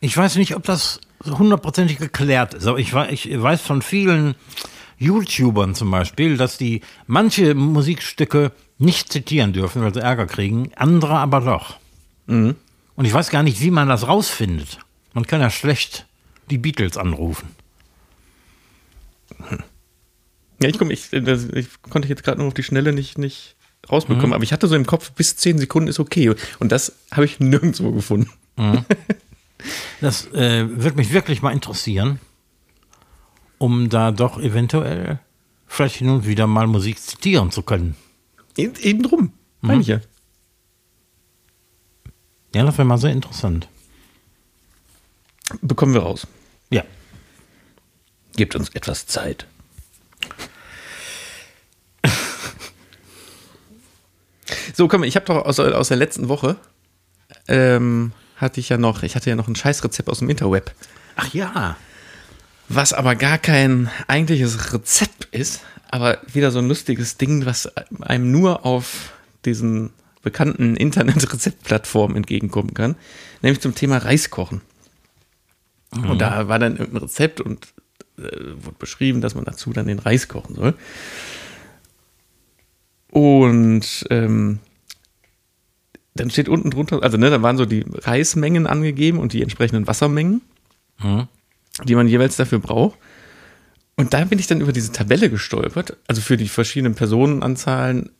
Ich weiß nicht, ob das hundertprozentig geklärt ist, aber ich, ich weiß von vielen YouTubern zum Beispiel, dass die manche Musikstücke nicht zitieren dürfen, weil sie Ärger kriegen, andere aber doch. Und ich weiß gar nicht, wie man das rausfindet. Man kann ja schlecht die Beatles anrufen.
Ja, ich, komm, ich, das, ich konnte jetzt gerade nur auf die Schnelle nicht, nicht rausbekommen, aber ich hatte so im Kopf, bis 10 Sekunden ist okay. Und das habe ich nirgendwo gefunden.
Das äh, würde mich wirklich mal interessieren, um da doch eventuell vielleicht hin und wieder mal Musik zitieren zu können.
Eben, eben drum, meine ich ja.
Ja, das wäre mal sehr interessant.
Bekommen wir raus.
Ja.
Gebt uns etwas Zeit. So, komm, ich habe doch aus, aus der letzten Woche ähm, hatte ich ja noch, ich hatte ja noch ein Scheißrezept aus dem Interweb,
Ach ja.
was aber gar kein eigentliches Rezept ist, aber wieder so ein lustiges Ding, was einem nur auf diesen bekannten Internet-Rezeptplattformen entgegenkommen kann, nämlich zum Thema Reiskochen. Und da war dann irgendein Rezept und äh, wurde beschrieben, dass man dazu dann den Reis kochen soll. Und ähm, dann steht unten drunter, also ne, da waren so die Reismengen angegeben und die entsprechenden Wassermengen, die man jeweils dafür braucht. Und da bin ich dann über diese Tabelle gestolpert, also für die verschiedenen Personenanzahlen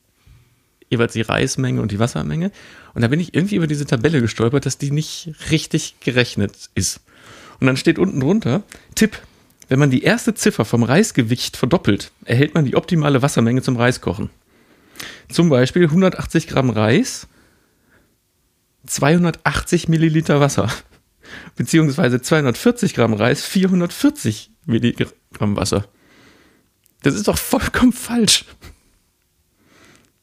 jeweils die Reismenge und die Wassermenge. Und da bin ich irgendwie über diese Tabelle gestolpert, dass die nicht richtig gerechnet ist. Und dann steht unten drunter, Tipp, wenn man die erste Ziffer vom Reisgewicht verdoppelt, erhält man die optimale Wassermenge zum Reiskochen. Zum Beispiel 180 Gramm Reis, 280 Milliliter Wasser. Beziehungsweise 240 Gramm Reis, 440 Milligramm Wasser. Das ist doch vollkommen falsch.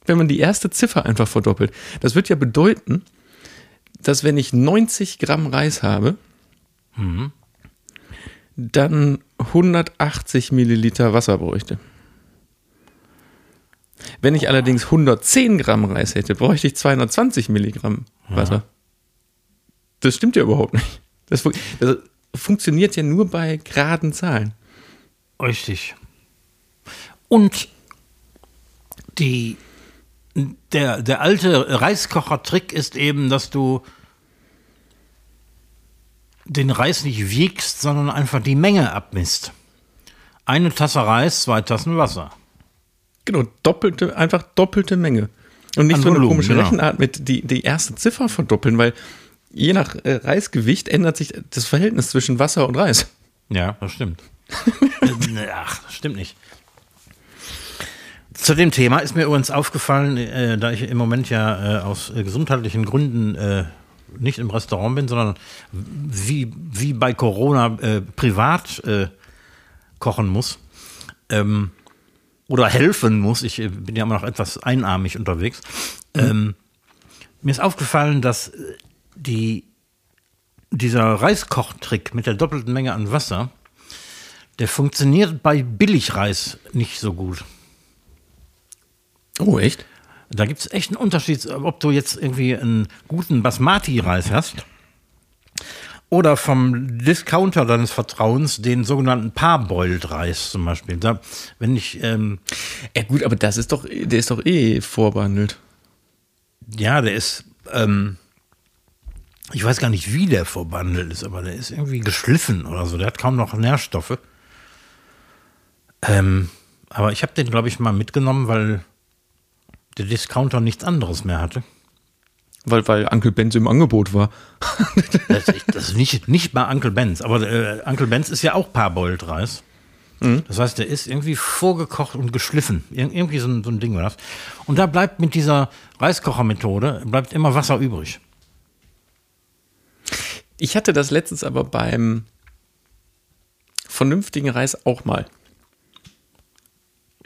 Wenn man die erste Ziffer einfach verdoppelt. Das wird ja bedeuten, dass wenn ich 90 Gramm Reis habe, dann 180 Milliliter Wasser bräuchte. Wenn ich allerdings 110 Gramm Reis hätte, bräuchte ich 220 Milligramm Wasser. Das stimmt ja überhaupt nicht. Das, fun das funktioniert ja nur bei geraden Zahlen.
Richtig. Und die, der, der alte Reiskocher-Trick ist eben, dass du den Reis nicht wiegst, sondern einfach die Menge abmisst. Eine Tasse Reis, zwei Tassen Wasser.
Genau, doppelte, einfach doppelte Menge. Und nicht
An
so eine
Volumen,
komische
genau.
Rechenart mit die, die erste Ziffer verdoppeln, weil je nach äh, Reisgewicht ändert sich das Verhältnis zwischen Wasser und Reis.
Ja, das stimmt. Ach, das stimmt nicht. Zu dem Thema ist mir übrigens aufgefallen, äh, da ich im Moment ja äh, aus äh, gesundheitlichen Gründen äh, nicht im Restaurant bin, sondern wie, wie bei Corona äh, privat kochen muss ähm, oder helfen muss. Ich äh, bin ja immer noch etwas einarmig unterwegs. Ähm, mir ist aufgefallen, dass äh, die, dieser Reiskochtrick mit der doppelten Menge an Wasser, der funktioniert bei Billigreis nicht so gut.
Oh, echt?
Da gibt es echt einen Unterschied, ob du jetzt irgendwie einen guten Basmati-Reis hast oder vom Discounter deines Vertrauens den sogenannten Parboiled-Reis zum Beispiel. Da, wenn ich, ähm,
Ja gut, aber das ist doch, der ist doch eh vorbehandelt.
ja, der ist, ähm, ich weiß gar nicht, wie der verbandelt ist, aber der ist irgendwie geschliffen oder so. Der hat kaum noch Nährstoffe. Ähm, aber ich habe den, glaube ich, mal mitgenommen, weil der Discounter nichts anderes mehr hatte.
Weil, weil Uncle Benz im Angebot war.
Das, das ist nicht, nicht bei Uncle Benz, aber äh, Uncle Benz ist ja auch Parboiled Reis. Das heißt, der ist irgendwie vorgekocht und geschliffen. Ir irgendwie so ein, so ein Ding war das. Und da bleibt mit dieser Reiskochermethode bleibt immer Wasser übrig.
Ich hatte das letztens aber beim vernünftigen Reis auch mal.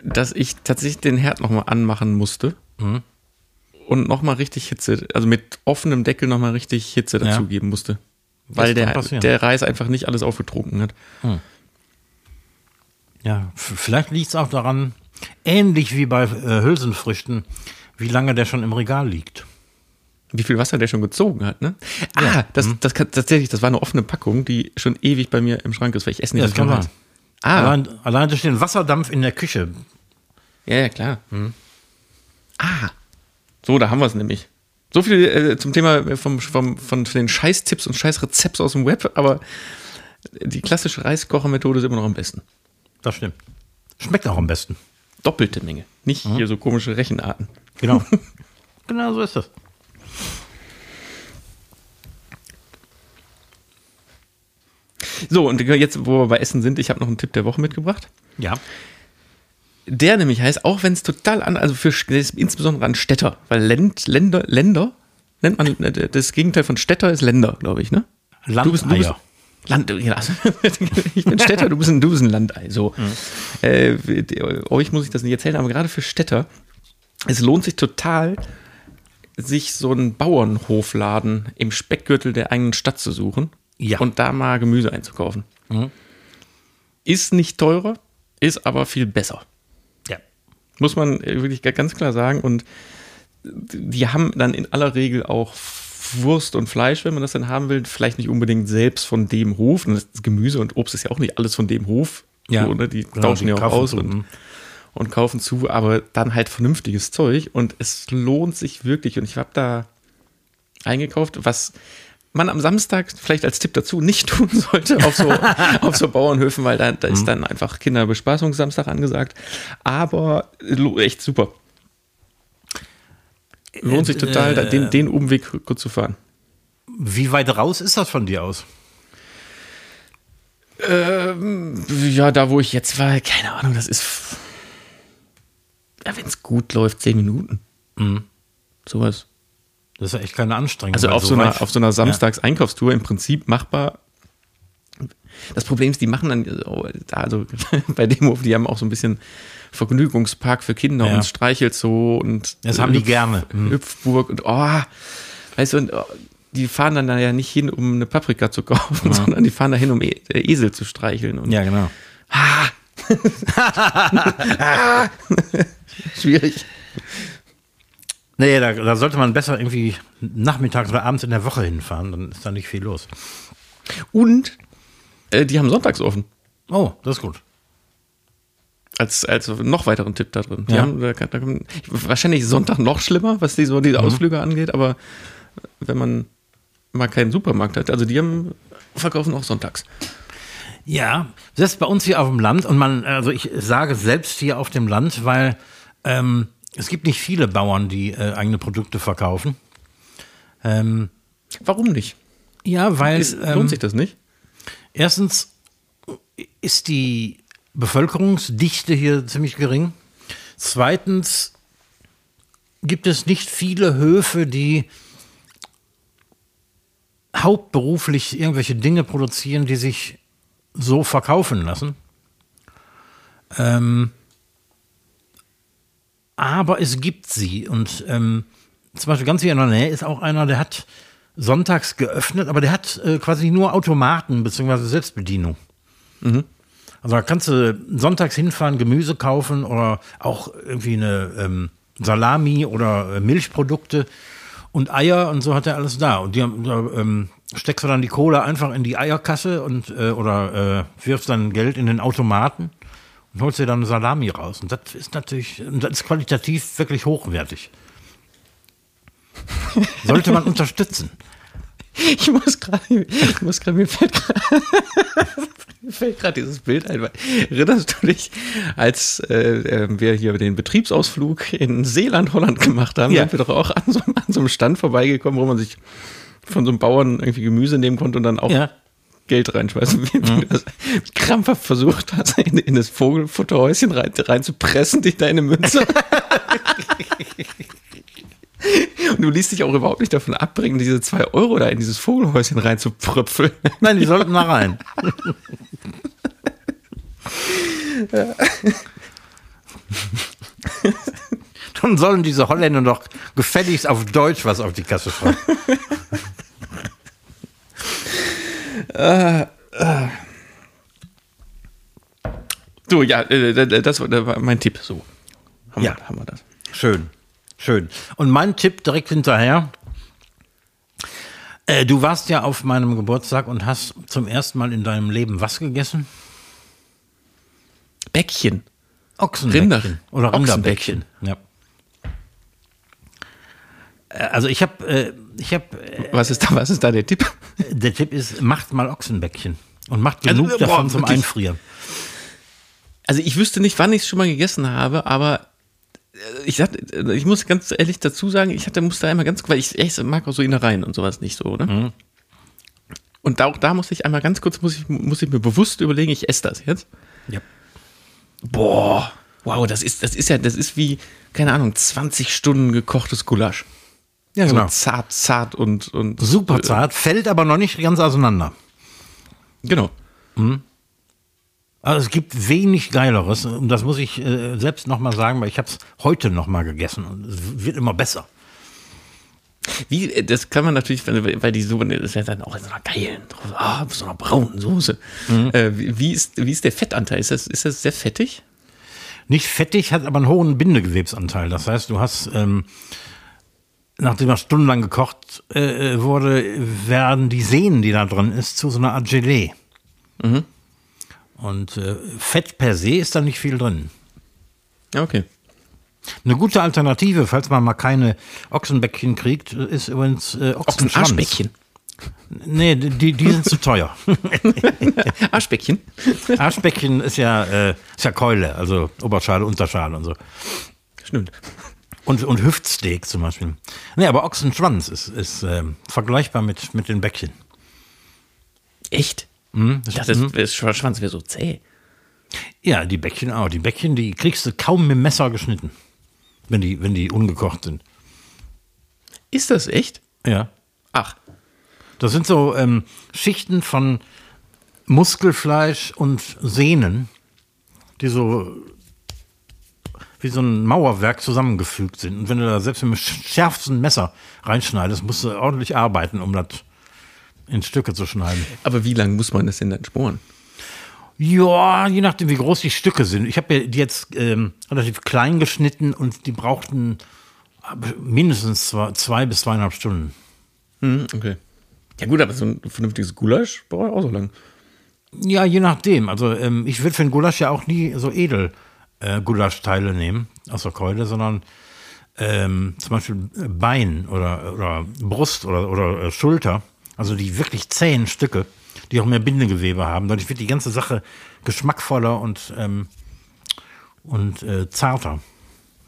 Dass ich tatsächlich den Herd nochmal anmachen musste. Und nochmal richtig Hitze, also mit offenem Deckel nochmal richtig Hitze
Ja.
dazugeben musste. Weil der,
passieren.
der Reis einfach nicht alles aufgetrunken hat.
Ja, f- vielleicht liegt es auch daran, ähnlich wie bei äh, Hülsenfrüchten, wie lange der schon im Regal liegt.
Wie viel Wasser der schon gezogen hat, ne? Ah, das,
Mhm.
das kann, tatsächlich, das war eine offene Packung, die schon ewig bei mir im Schrank ist, weil ich esse nicht
Ja, das kann sein.
Ah,
Allein, allein durch den Wasserdampf in der Küche.
ja, ja, klar.
Mhm.
Ah, so, da haben wir es nämlich. So viel äh, zum Thema vom, vom, von den Scheißtipps und Scheißrezepts aus dem Web, aber die klassische Reiskochermethode ist immer noch am besten.
Das stimmt. Schmeckt auch am besten.
Doppelte Menge, nicht
Mhm.
hier so komische Rechenarten.
Genau. genau so ist das.
So, und jetzt, wo wir bei Essen sind, ich habe noch einen Tipp der Woche mitgebracht.
Ja.
Der nämlich heißt, auch wenn es total an, also für insbesondere an Städter, weil Länd, Länder, Länder nennt man äh, das Gegenteil von Städter ist Länder, glaube ich, ne? Du bist, du bist
Landeier.
Land, ja, ich bin Städter, du bist ein, du bist ein Landei. So. Äh, euch muss ich das nicht erzählen, aber gerade für Städter, es lohnt sich total, sich so einen Bauernhofladen im Speckgürtel der eigenen Stadt zu suchen
Ja.
und da mal Gemüse einzukaufen. Ist nicht teurer, ist aber viel besser. Muss man äh, wirklich ga- ganz klar sagen. Und die haben dann in aller Regel auch Wurst und Fleisch, wenn man das dann haben will. Vielleicht nicht unbedingt selbst von dem Hof. Und das Gemüse und Obst ist ja auch nicht alles von dem Hof.
Ja.
So, ne? Die
Genau,
tauschen ja auch aus und,
mhm.
und kaufen zu. Aber dann halt vernünftiges Zeug. Und es lohnt sich wirklich. Und ich habe da eingekauft, was man am Samstag vielleicht als Tipp dazu nicht tun sollte auf so, auf so Bauernhöfen, weil da, da ist dann einfach Kinderbespaßungssamstag angesagt. Aber echt super. Lohnt sich total, da- den, den Umweg kurz zu fahren.
Wie weit raus ist das von dir aus?
Ja, da wo ich jetzt war, keine Ahnung, das ist, ja, wenn es gut läuft, zehn Minuten. Sowas.
Das ist ja echt keine Anstrengung.
Also auf so, einer, auf so einer Samstags-Einkaufstour im Prinzip machbar. Das Problem ist, die machen dann, oh, also bei dem Hof, die haben auch so ein bisschen Vergnügungspark für Kinder
Ja.
und Streichelzoo und
Das haben die gerne. Hm.
Hüpfburg und oh, weißt du, und, oh, die fahren dann da ja nicht hin, um eine Paprika zu kaufen, sondern die fahren da hin, um e äh, Esel zu streicheln. Und
Ja, genau.
schwierig.
Nee, da, da sollte man besser irgendwie nachmittags oder abends in der Woche hinfahren, dann ist da nicht viel los.
Und äh, die haben sonntags offen.
Oh, das ist gut.
als, als noch weiteren Tipp da drin. Die
Ja.
haben, da, da, wahrscheinlich Sonntag noch schlimmer, was die, so
Mhm.
diese Ausflüge angeht, aber wenn man mal keinen Supermarkt hat, also die haben, verkaufen auch sonntags.
Ja, selbst bei uns hier auf dem Land und man, also ich sage selbst hier auf dem Land, weil ähm, es gibt nicht viele Bauern, die äh, eigene Produkte verkaufen. Ähm,
Warum nicht?
ja, weil
Ist,
ähm,
lohnt sich das nicht?
erstens ist die Bevölkerungsdichte hier ziemlich gering. Zweitens gibt es nicht viele Höfe, die hauptberuflich irgendwelche Dinge produzieren, die sich so verkaufen lassen. Ähm, aber es gibt sie. Und ähm, zum Beispiel ganz hier in der Nähe ist auch einer, der hat sonntags geöffnet, aber der hat äh, quasi nur Automaten bzw. Selbstbedienung. Also da kannst du sonntags hinfahren, Gemüse kaufen oder auch irgendwie eine ähm, Salami oder äh, Milchprodukte und Eier und so hat er alles da. Und die da ähm, steckst du dann die Kohle einfach in die Eierkasse und äh, oder äh, wirfst dann Geld in den Automaten und holst dir dann eine Salami raus. Und das ist natürlich, das ist qualitativ wirklich hochwertig. Sollte man unterstützen.
Ich muss gerade, ich muss gerade, mir fällt gerade, dieses Bild ein. weil- Erinnerst du dich, als äh, äh, wir hier den Betriebsausflug in Seeland, Holland gemacht haben,
Ja.
sind wir doch auch an so, an so einem Stand vorbeigekommen, wo man sich von so einem Bauern irgendwie Gemüse nehmen konnte und dann auch
Ja.
Geld reinschmeißen. Wie du das krampfhaft versucht hast, in, in das Vogelfutterhäuschen rein, reinzupressen, dich deine Münze. Und du ließt dich auch überhaupt nicht davon abbringen, diese zwei Euro da in dieses Vogelhäuschen reinzupröpfeln.
Nein, die sollten da rein. Dann sollen diese Holländer doch gefälligst auf Deutsch was auf die Kasse schreiben.
So, ja, äh, das war das war mein Tipp. So. Haben,
Ja.
wir, haben wir das.
Schön, schön. Und mein Tipp direkt hinterher. Äh, du warst ja auf meinem Geburtstag und hast zum ersten Mal in deinem Leben was gegessen?
Bäckchen.
Ochsenbäckchen.
Rinder-
Oder. Rinderbäckchen. Ja. Äh, Also ich habe, äh, ich habe, äh,
Was ist da, was ist da der Tipp?
der Tipp ist, macht mal Ochsenbäckchen und macht
Also,
genug
boah,
davon zum
wirklich.
Einfrieren.
Also ich wüsste nicht, wann ich es schon mal gegessen habe, aber äh, ich, sag, äh, ich muss ganz ehrlich dazu sagen, ich hatte, musste einmal ganz, weil ich, ich mag auch so Innereien und sowas nicht so, ne? Und da, auch da muss ich einmal ganz kurz, muss ich, muss ich mir bewusst überlegen, ich esse das jetzt.
Ja.
Boah, wow, das ist, das ist ja, das ist wie, keine Ahnung, 20 Stunden gekochtes Gulasch.
Ja,
So
genau.
zart, zart und, und
Super zart, fällt aber noch nicht ganz auseinander.
Genau.
Also es gibt wenig Geileres und das muss ich äh, selbst nochmal sagen, weil ich habe es heute nochmal gegessen und es wird immer besser.
Wie, äh, das kann man natürlich, weil die so, das ist ja dann auch in so einer geilen, ah, so einer braunen Soße. Äh, wie, wie, ist, wie ist der Fettanteil? Ist das, ist das sehr fettig?
Nicht fettig, hat aber einen hohen Bindegewebsanteil. Das heißt, du hast, ähm, nachdem er stundenlang gekocht äh, wurde, werden die Sehnen, die da drin ist, zu so einer Art Gelee. Und äh, Fett per se ist da nicht viel drin.
Okay.
Eine gute Alternative, falls man mal keine Ochsenbäckchen kriegt, ist übrigens äh, Ochsenschwanz.
Arschbäckchen.
Nee, die, die sind zu teuer.
Arschbäckchen.
Arschbäckchen ist ja, äh, ist ja Keule, also Oberschale, Unterschale und so.
Stimmt.
Und, und Hüftsteak zum Beispiel. Nee, aber Ochsenschwanz ist, ist äh, vergleichbar mit, mit den Bäckchen.
Echt?
Mhm,
Ich dachte, das, das Schwanz wäre so zäh.
Ja, die Bäckchen auch. Die Bäckchen, die kriegst du kaum mit dem Messer geschnitten, wenn die, wenn die ungekocht sind.
Ist das echt?
Ja.
Ach.
Das sind so ähm, Schichten von Muskelfleisch und Sehnen, die so wie so ein Mauerwerk zusammengefügt sind. Und wenn du da selbst mit dem schärfsten Messer reinschneidest, musst du ordentlich arbeiten, um das in Stücke zu schneiden.
Aber wie lange muss man das denn dann sporen?
Ja, je nachdem, wie groß die Stücke sind. Ich habe ja die jetzt ähm, relativ klein geschnitten und die brauchten mindestens zwei, zwei bis zweieinhalb Stunden.
Hm, okay. Ja gut, aber so ein vernünftiges Gulasch braucht auch so lang.
Ja, je nachdem. Also ähm, ich würde für einen Gulasch ja auch nie so edel äh, Gulaschteile nehmen aus der Keule, sondern ähm, zum Beispiel Bein oder, oder Brust oder, oder äh, Schulter. Also die wirklich zähen Stücke, die auch mehr Bindegewebe haben. Dadurch wird die ganze Sache geschmackvoller und, ähm, und äh, zarter.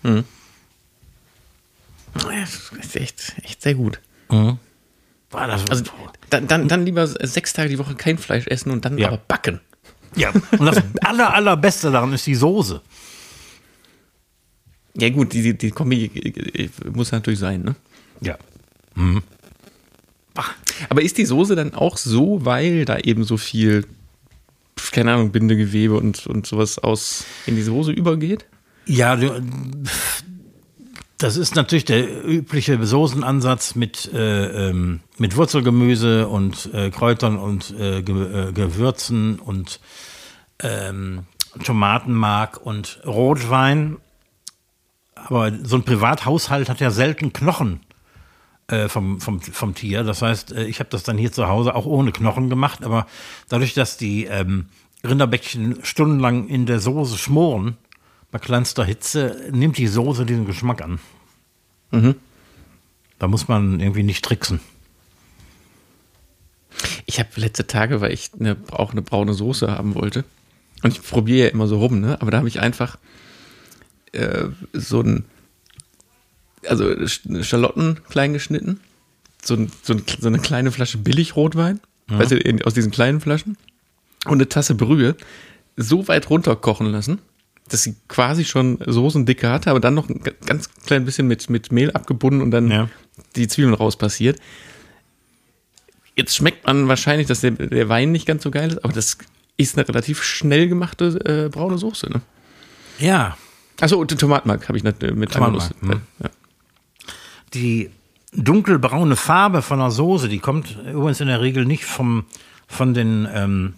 Ja, Das ist echt, echt sehr gut.
War das
Also dann, dann, dann lieber sechs Tage die Woche kein Fleisch essen und dann
Ja.
aber backen.
Ja. Und das aller, allerbeste daran ist die Soße.
Ja gut, die, die, die Kombi muss natürlich sein, ne?
Ja.
Aber ist die Soße dann auch so, weil da eben so viel, keine Ahnung, Bindegewebe und, und sowas aus in die Soße übergeht?
Ja, du, das ist natürlich der übliche Soßenansatz mit, äh, ähm, mit Wurzelgemüse und äh, Kräutern und äh, äh, Gewürzen und ähm, Tomatenmark und Rotwein. Aber so ein Privathaushalt hat ja selten Knochen äh, vom, vom, vom Tier. Das heißt, äh, ich habe das dann hier zu Hause auch ohne Knochen gemacht. Aber dadurch, dass die ähm, Rinderbäckchen stundenlang in der Soße schmoren, bei kleinster Hitze, nimmt die Soße diesen Geschmack an. Da muss man irgendwie nicht tricksen.
Ich habe letzte Tage, weil ich eine, auch eine braune Soße haben wollte. Und ich probiere ja immer so rum, ne? Aber da habe ich einfach äh, so ein, also Sch- Schalotten klein geschnitten, so, ein, so, ein, so eine kleine Flasche Billigrotwein, weißt du, aus diesen kleinen Flaschen, und eine Tasse Brühe so weit runterkochen lassen, dass sie quasi schon Soßendicke hatte, aber dann noch ein ga- ganz klein bisschen mit, mit Mehl abgebunden und dann
Ja.
die Zwiebeln rauspassiert. Jetzt schmeckt man wahrscheinlich, dass der, der Wein nicht ganz so geil ist, aber das ist eine relativ schnell gemachte äh, braune Soße. Ne?
Ja,
Achso, und den Tomatenmark habe ich nicht, äh, mit
Tomatenmark,
angerüstet.
hm.
Ja.
die dunkelbraune Farbe von der Soße, die kommt übrigens in der Regel nicht vom, von, den, ähm,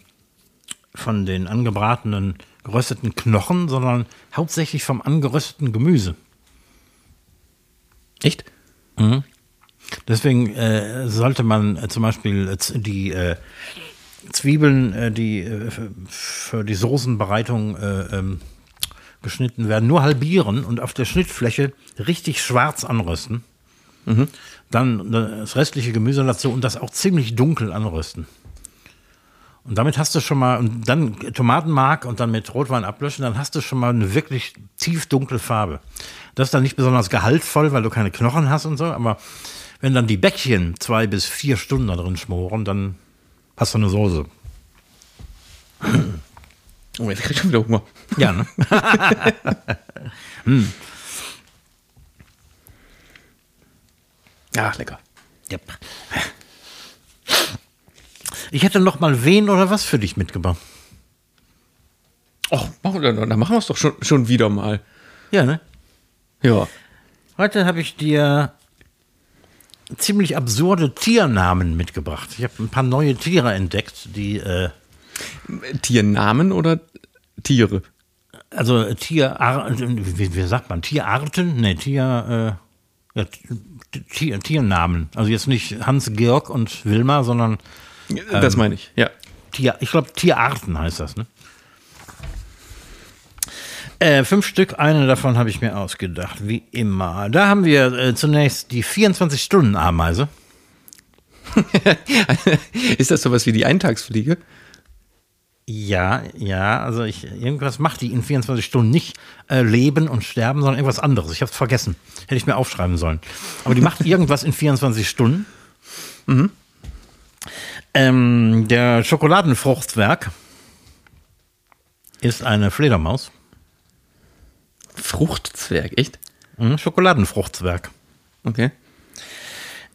von den angebratenen gerösteten Knochen, sondern hauptsächlich vom angerösteten Gemüse.
Echt?
Deswegen äh, sollte man äh, zum Beispiel äh, die äh, Zwiebeln, äh, die äh, für- die Soßenbereitung äh, ähm, geschnitten werden, nur halbieren und auf der Schnittfläche richtig schwarz anrösten. Dann das restliche Gemüse dazu und das auch ziemlich dunkel anrösten. Und damit hast du schon mal, und dann Tomatenmark und dann mit Rotwein ablöschen, dann hast du schon mal eine wirklich tiefdunkle Farbe. Das ist dann nicht besonders gehaltvoll, weil du keine Knochen hast und so, aber wenn dann die Bäckchen zwei bis vier Stunden da drin schmoren, dann hast du eine Soße.
Oh, jetzt krieg ich schon wieder Hunger.
Ja, ne?
Ja, lecker.
Yep. Ich hätte noch mal wen oder was für dich mitgebracht.
Och, wir, dann machen wir es doch schon, schon wieder mal.
Ja, ne?
Ja.
Heute habe ich dir ziemlich absurde Tiernamen mitgebracht. Ich habe ein paar neue Tiere entdeckt, die, äh,
Tiernamen oder Tiere?
also Tierarten, wie, wie sagt man, Tierarten? Ne, Tier, äh, ja, Tier, Tiernamen. Also jetzt nicht Hans-Georg und Wilma, sondern
Das meine ich, ja.
Tier, ich glaube, Tierarten heißt das, ne? Äh, fünf Stück, eine davon habe ich mir ausgedacht, wie immer. Da haben wir äh, zunächst die 24-Stunden-Ameise.
Ist das sowas wie die Eintagsfliege?
Ja, ja, also ich, irgendwas macht die in 24 Stunden nicht äh, leben und sterben, sondern irgendwas anderes. Ich habe es vergessen. Hätte ich mir aufschreiben sollen. Aber die macht irgendwas in 24 Stunden. Ähm, der Schokoladenfruchtzwerg ist eine Fledermaus.
Fruchtzwerg, echt?
Mhm, Schokoladenfruchtzwerg.
Okay.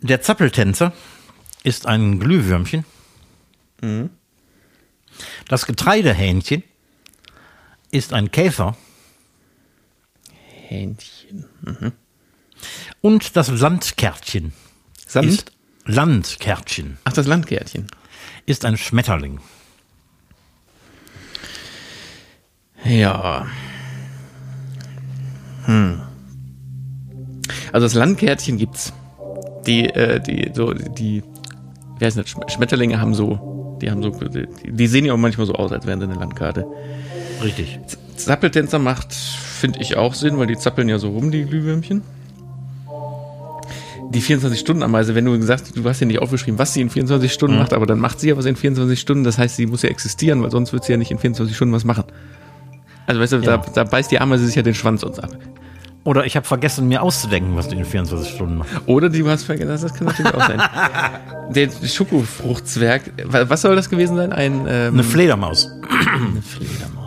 Der Zappeltänzer ist ein Glühwürmchen. Das Getreidehähnchen ist ein Käfer.
Hähnchen.
Und das Landkärtchen
Sand?
ist Landkärtchen
Ach, das Landgärtchen.
ist ein Schmetterling.
Ja. Hm. Also das Landgärtchen gibt's. Die, äh, die, so, die, wie heißt das? Schm- Schmetterlinge haben so, die haben so, die, die sehen ja auch manchmal so aus, als wären sie eine Landkarte.
Richtig.
Zappeltänzer macht, finde ich, auch Sinn, weil die zappeln ja so rum, die Glühwürmchen. Die 24-Stunden-Ameise, wenn du gesagt hast, du hast ja nicht aufgeschrieben, was sie in 24 Stunden macht, aber dann macht sie ja was in 24 Stunden, das heißt, sie muss ja existieren, weil sonst wird sie ja nicht in 24 Stunden was machen. Also weißt du,
Ja.
da, da beißt die Ameise sich ja den Schwanz uns ab.
Oder ich habe vergessen, mir auszudenken, was die in 24 Stunden macht.
Oder du hast vergessen, das kann natürlich auch sein. Der Schokofruchtzwerg, wa- was soll das gewesen sein? Ein, ähm,
Eine Fledermaus.
eine Fledermaus.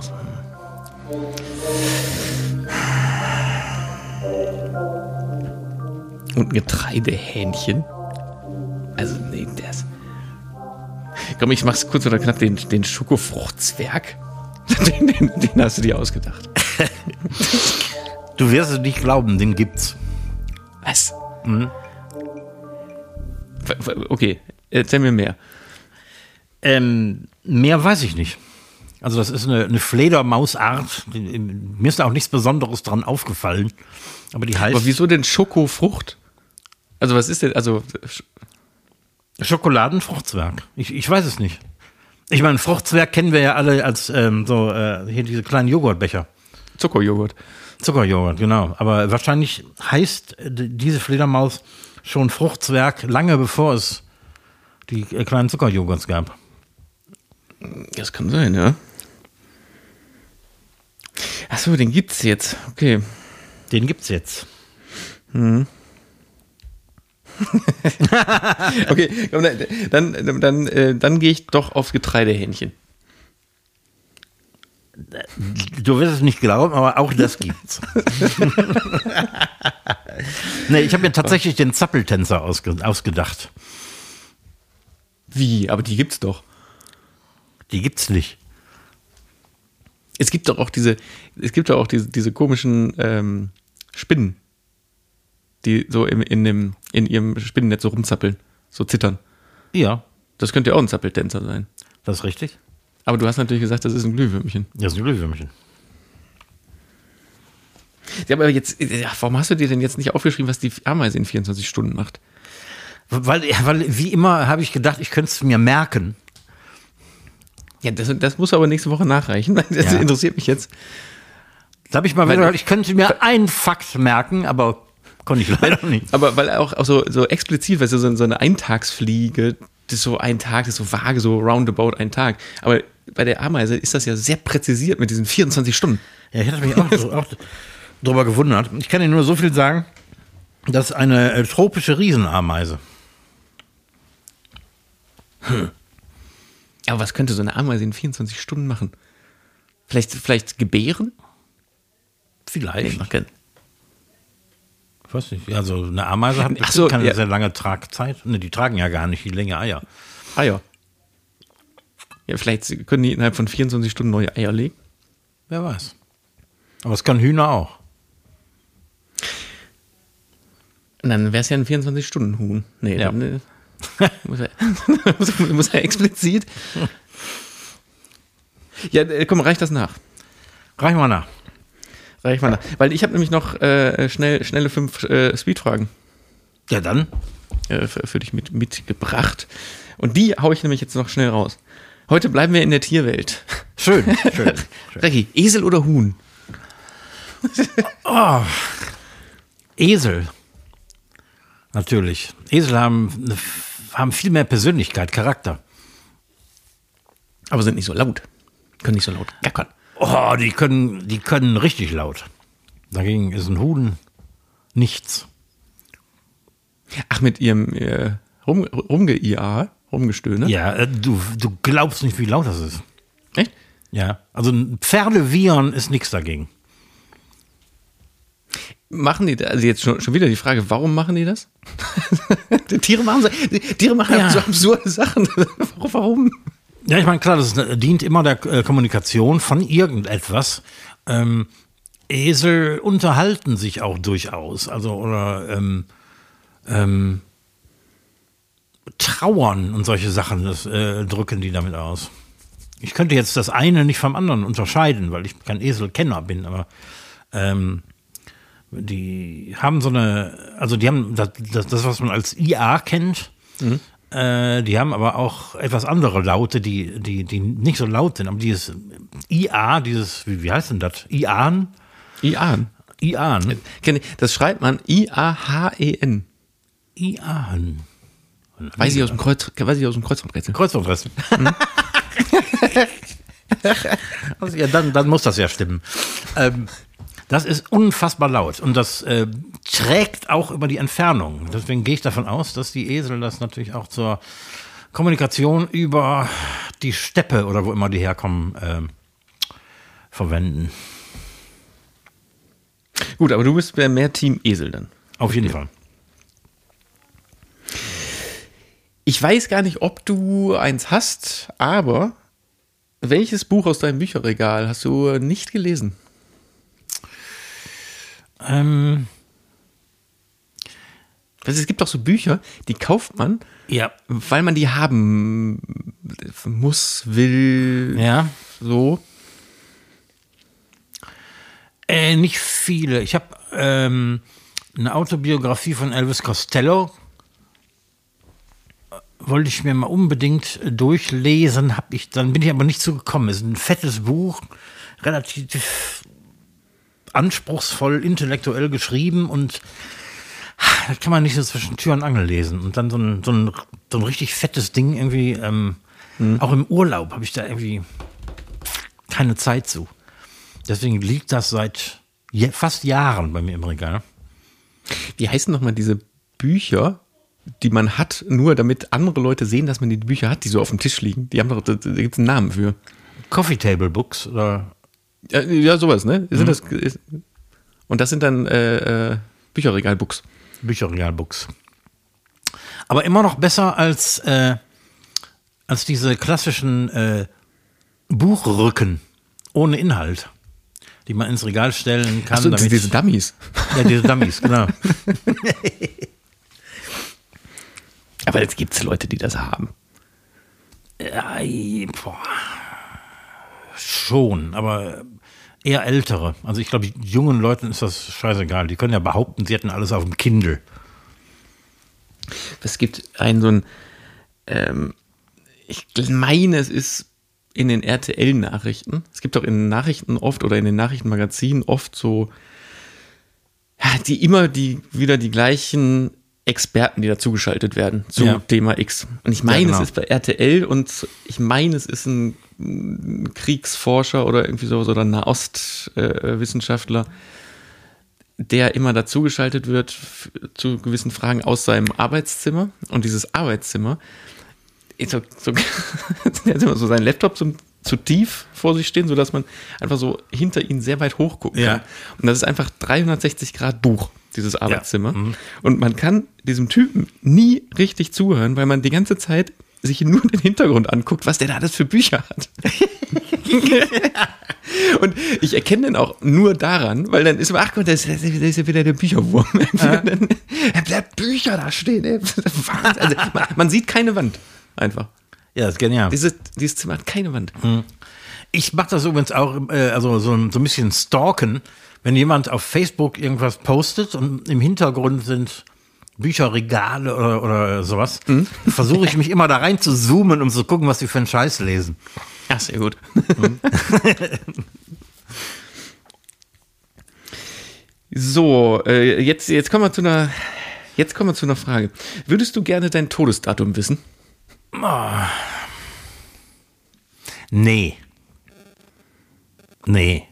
Und ein Getreidehähnchen. Also, nee, das. Komm, ich mach's kurz oder knapp, den, den Schokofruchtzwerg. Den, den, den hast du dir ausgedacht.
Du wirst es nicht glauben, den gibt's.
Was? W- Okay, erzähl mir mehr.
Ähm, mehr weiß ich nicht. Also das ist eine, eine Fledermausart. Mir ist da auch nichts Besonderes dran aufgefallen. Aber die heißt
Aber wieso denn Schokofrucht? Also, was ist denn, also, Sch-
Schokoladenfruchtzwerg. Ich, ich weiß es nicht. Ich meine, Fruchtzwerg kennen wir ja alle als ähm, so äh, hier diese kleinen Joghurtbecher.
Zuckerjoghurt.
Zuckerjoghurt, genau. Aber wahrscheinlich heißt äh, diese Fledermaus schon Fruchtzwerg lange bevor es die äh, kleinen Zuckerjoghurts gab.
Das kann sein, ja. Achso, den gibt's jetzt. Okay.
Den gibt's jetzt.
Okay, komm, dann, dann, dann, äh, dann gehe ich doch aufs Getreidehähnchen.
Du wirst es nicht glauben, aber auch das gibt's. nee, ich habe mir tatsächlich den Zappeltänzer ausge ausgedacht.
Wie? Aber die gibt's doch.
Die gibt's nicht.
Es gibt doch auch diese, es gibt doch auch diese, diese komischen ähm, Spinnen, die so im, in, dem, in ihrem Spinnennetz so rumzappeln, so zittern.
Ja,
Das könnte ja auch ein Zappeltänzer sein.
das ist richtig.
Aber du hast natürlich gesagt, das ist ein Glühwürmchen.
Das ist ein Glühwürmchen.
Ja, aber jetzt, ja, warum hast du dir denn jetzt nicht aufgeschrieben, was die Ameise in 24 Stunden macht?
Weil, ja, weil wie immer habe ich gedacht, ich könnte es mir merken.
Ja, das, das muss aber nächste Woche nachreichen. Das
Ja.
interessiert mich jetzt.
Da habe ich mal
Weil-
gedacht, ich könnte mir einen Fakt merken, aber konnte ich leider nicht.
Aber weil auch, auch so, so explizit, weißt du, so, so eine Eintagsfliege, das ist so ein Tag, das ist so vage, so roundabout ein Tag. Aber bei der Ameise ist das ja sehr präzisiert mit diesen 24 Stunden.
Ja, ich hatte mich auch, so, auch drüber gewundert. Ich kann dir nur so viel sagen, das ist eine äh, tropische Riesenameise.
Aber was könnte so eine Ameise in 24 Stunden machen? Vielleicht, vielleicht gebären?
Vielleicht.
keinen-
Ich weiß nicht. Also eine Ameise hat
Ach so,
keine
ja.
sehr lange Tragzeit. Ne, die tragen ja gar nicht die Länge Eier.
Ah ja. Vielleicht können die innerhalb von 24 Stunden neue Eier legen.
Wer weiß. Aber es können Hühner auch.
Und dann wäre es ja ein 24-Stunden-Huhn. Nee,
Ja.
dann äh, muss, er, muss, er explizit. Ja, äh, komm, reicht das nach.
Reich mal nach.
Reich mal nach. Weil ich habe nämlich noch äh, schnell, schnelle fünf äh, Speedfragen
Ja, dann.
äh, für, für dich mit, mitgebracht. Und die haue ich nämlich jetzt noch schnell raus. Heute bleiben wir in der Tierwelt.
Schön, schön. schön.
Recki, Esel oder Huhn?
Esel. Natürlich. Esel haben, haben viel mehr Persönlichkeit, Charakter.
Aber sind nicht so laut. Können nicht so laut gackern.
Oh, die können, die können richtig laut. Dagegen ist ein Huhn nichts.
Ach, mit ihrem äh, rum, rumge-IA, rumgestöhne?
Ja, äh, du, du glaubst nicht, wie laut das ist.
Echt?
Ja, also ein Pferdewiehern ist nichts dagegen.
Machen die, also jetzt schon, schon wieder die Frage, warum machen die das? die Tiere machen so, die Tiere machen
Ja.
so absurde Sachen. warum?
Ja, ich meine, klar, das dient immer der äh, Kommunikation von irgendetwas. Ähm, Esel unterhalten sich auch durchaus. Also, oder ähm, ähm, trauern und solche Sachen, das äh, drücken die damit aus. Ich könnte jetzt das eine nicht vom anderen unterscheiden, weil ich kein Eselkenner bin, aber ähm, die haben so eine, also die haben das, das, was man als IA kennt, äh, die haben aber auch etwas andere Laute, die, die, die nicht so laut sind, aber dieses IA, dieses, wie, wie heißt denn das? IAN?
IAN.
IAN.
Kenn ich- Das schreibt man I-A-H-E-N.
IAN.
Weiß ich aus dem Kreuz, weiß ich aus dem Kreuzworträtsel.
Kreuzworträtsel. also, ja, dann, dann muss das ja stimmen. Ähm, das ist unfassbar laut und das äh, trägt auch über die Entfernung. Deswegen gehe ich davon aus, dass die Esel das natürlich auch zur Kommunikation über die Steppe oder wo immer die herkommen ähm, verwenden.
Gut, aber du bist mehr Team Esel dann.
Auf jeden Fall.
Ich weiß gar nicht, ob du eins hast, aber welches Buch aus deinem Bücherregal hast du nicht gelesen?
Ähm,
Also es gibt doch so Bücher, die kauft man,
ja.
weil man die haben muss, will,
Ja.
so.
Äh, nicht viele. Ich habe ähm, eine Autobiografie von Elvis Costello. Äh, Wollte ich mir mal unbedingt durchlesen, hab ich, dann bin ich aber nicht zugekommen. Es ist ein fettes Buch, relativ anspruchsvoll, intellektuell geschrieben und das kann man nicht so zwischen Tür und Angel lesen. Und dann so ein, so ein, so ein richtig fettes Ding irgendwie, ähm, auch im Urlaub habe ich da irgendwie keine Zeit zu. Deswegen liegt das seit fast Jahren bei mir im Regal.
Wie heißen nochmal diese Bücher, die man hat, nur damit andere Leute sehen, dass man die Bücher hat, die so auf dem Tisch liegen? Die haben doch, da, gibt es einen Namen für.
Coffee Table Books oder
Ja, ja sowas, ne? Sind das, ist, und das sind dann äh, äh, Bücherregalbooks.
Bücherregalbooks. Aber immer noch besser als, äh, als diese klassischen äh, Buchrücken ohne Inhalt, die man ins Regal stellen kann.
Achso,
damit,
diese Dummies.
ja, diese Dummies, genau.
Aber jetzt gibt es Leute, die das haben.
Ja, boah. Schon, aber eher ältere. Also ich glaube, jungen Leuten ist das scheißegal. Die können ja behaupten, sie hätten alles auf dem Kindle.
Es gibt einen so ein, ähm, ich meine, es ist in den RTL-Nachrichten. Es gibt auch in den Nachrichten oft oder in den Nachrichtenmagazinen oft so, ja, die immer die wieder die gleichen Experten, die dazugeschaltet werden zu
Ja.
Thema X. Und ich meine,
genau.
es ist bei RTL und ich meine, es ist ein Kriegsforscher oder irgendwie so oder Nahostwissenschaftler, der immer dazugeschaltet wird zu gewissen Fragen aus seinem Arbeitszimmer. Und dieses Arbeitszimmer so, so, der hat immer so seinen Laptop so zu tief vor sich stehen, sodass man einfach so hinter ihn sehr weit hochgucken
Ja.
kann. Und das ist einfach 360 Grad Buch, dieses Arbeitszimmer.
Mhm.
Und man kann diesem Typen nie richtig zuhören, weil man die ganze Zeit sich nur den Hintergrund anguckt, was der da alles für Bücher hat. Und ich erkenne den auch nur daran, weil dann ist immer, ach Gott, das ist, das ja wieder der Bücherwurm. Er bleibt Bücher da stehen. Also, man, man sieht keine Wand. Einfach.
Ja, ist genial.
Dieses, dieses Zimmer hat keine Wand.
Ich mache das übrigens auch, äh, also so, so ein bisschen stalken, wenn jemand auf Facebook irgendwas postet und im Hintergrund sind Bücherregale oder, oder sowas, versuche ich mich immer da rein zu zoomen, um zu gucken, was die für einen Scheiß lesen.
Ja, sehr gut. so, äh, jetzt, jetzt kommen wir zu einer, jetzt kommen wir zu einer Frage. Würdest du gerne dein Todesdatum wissen?
Nee. Nee.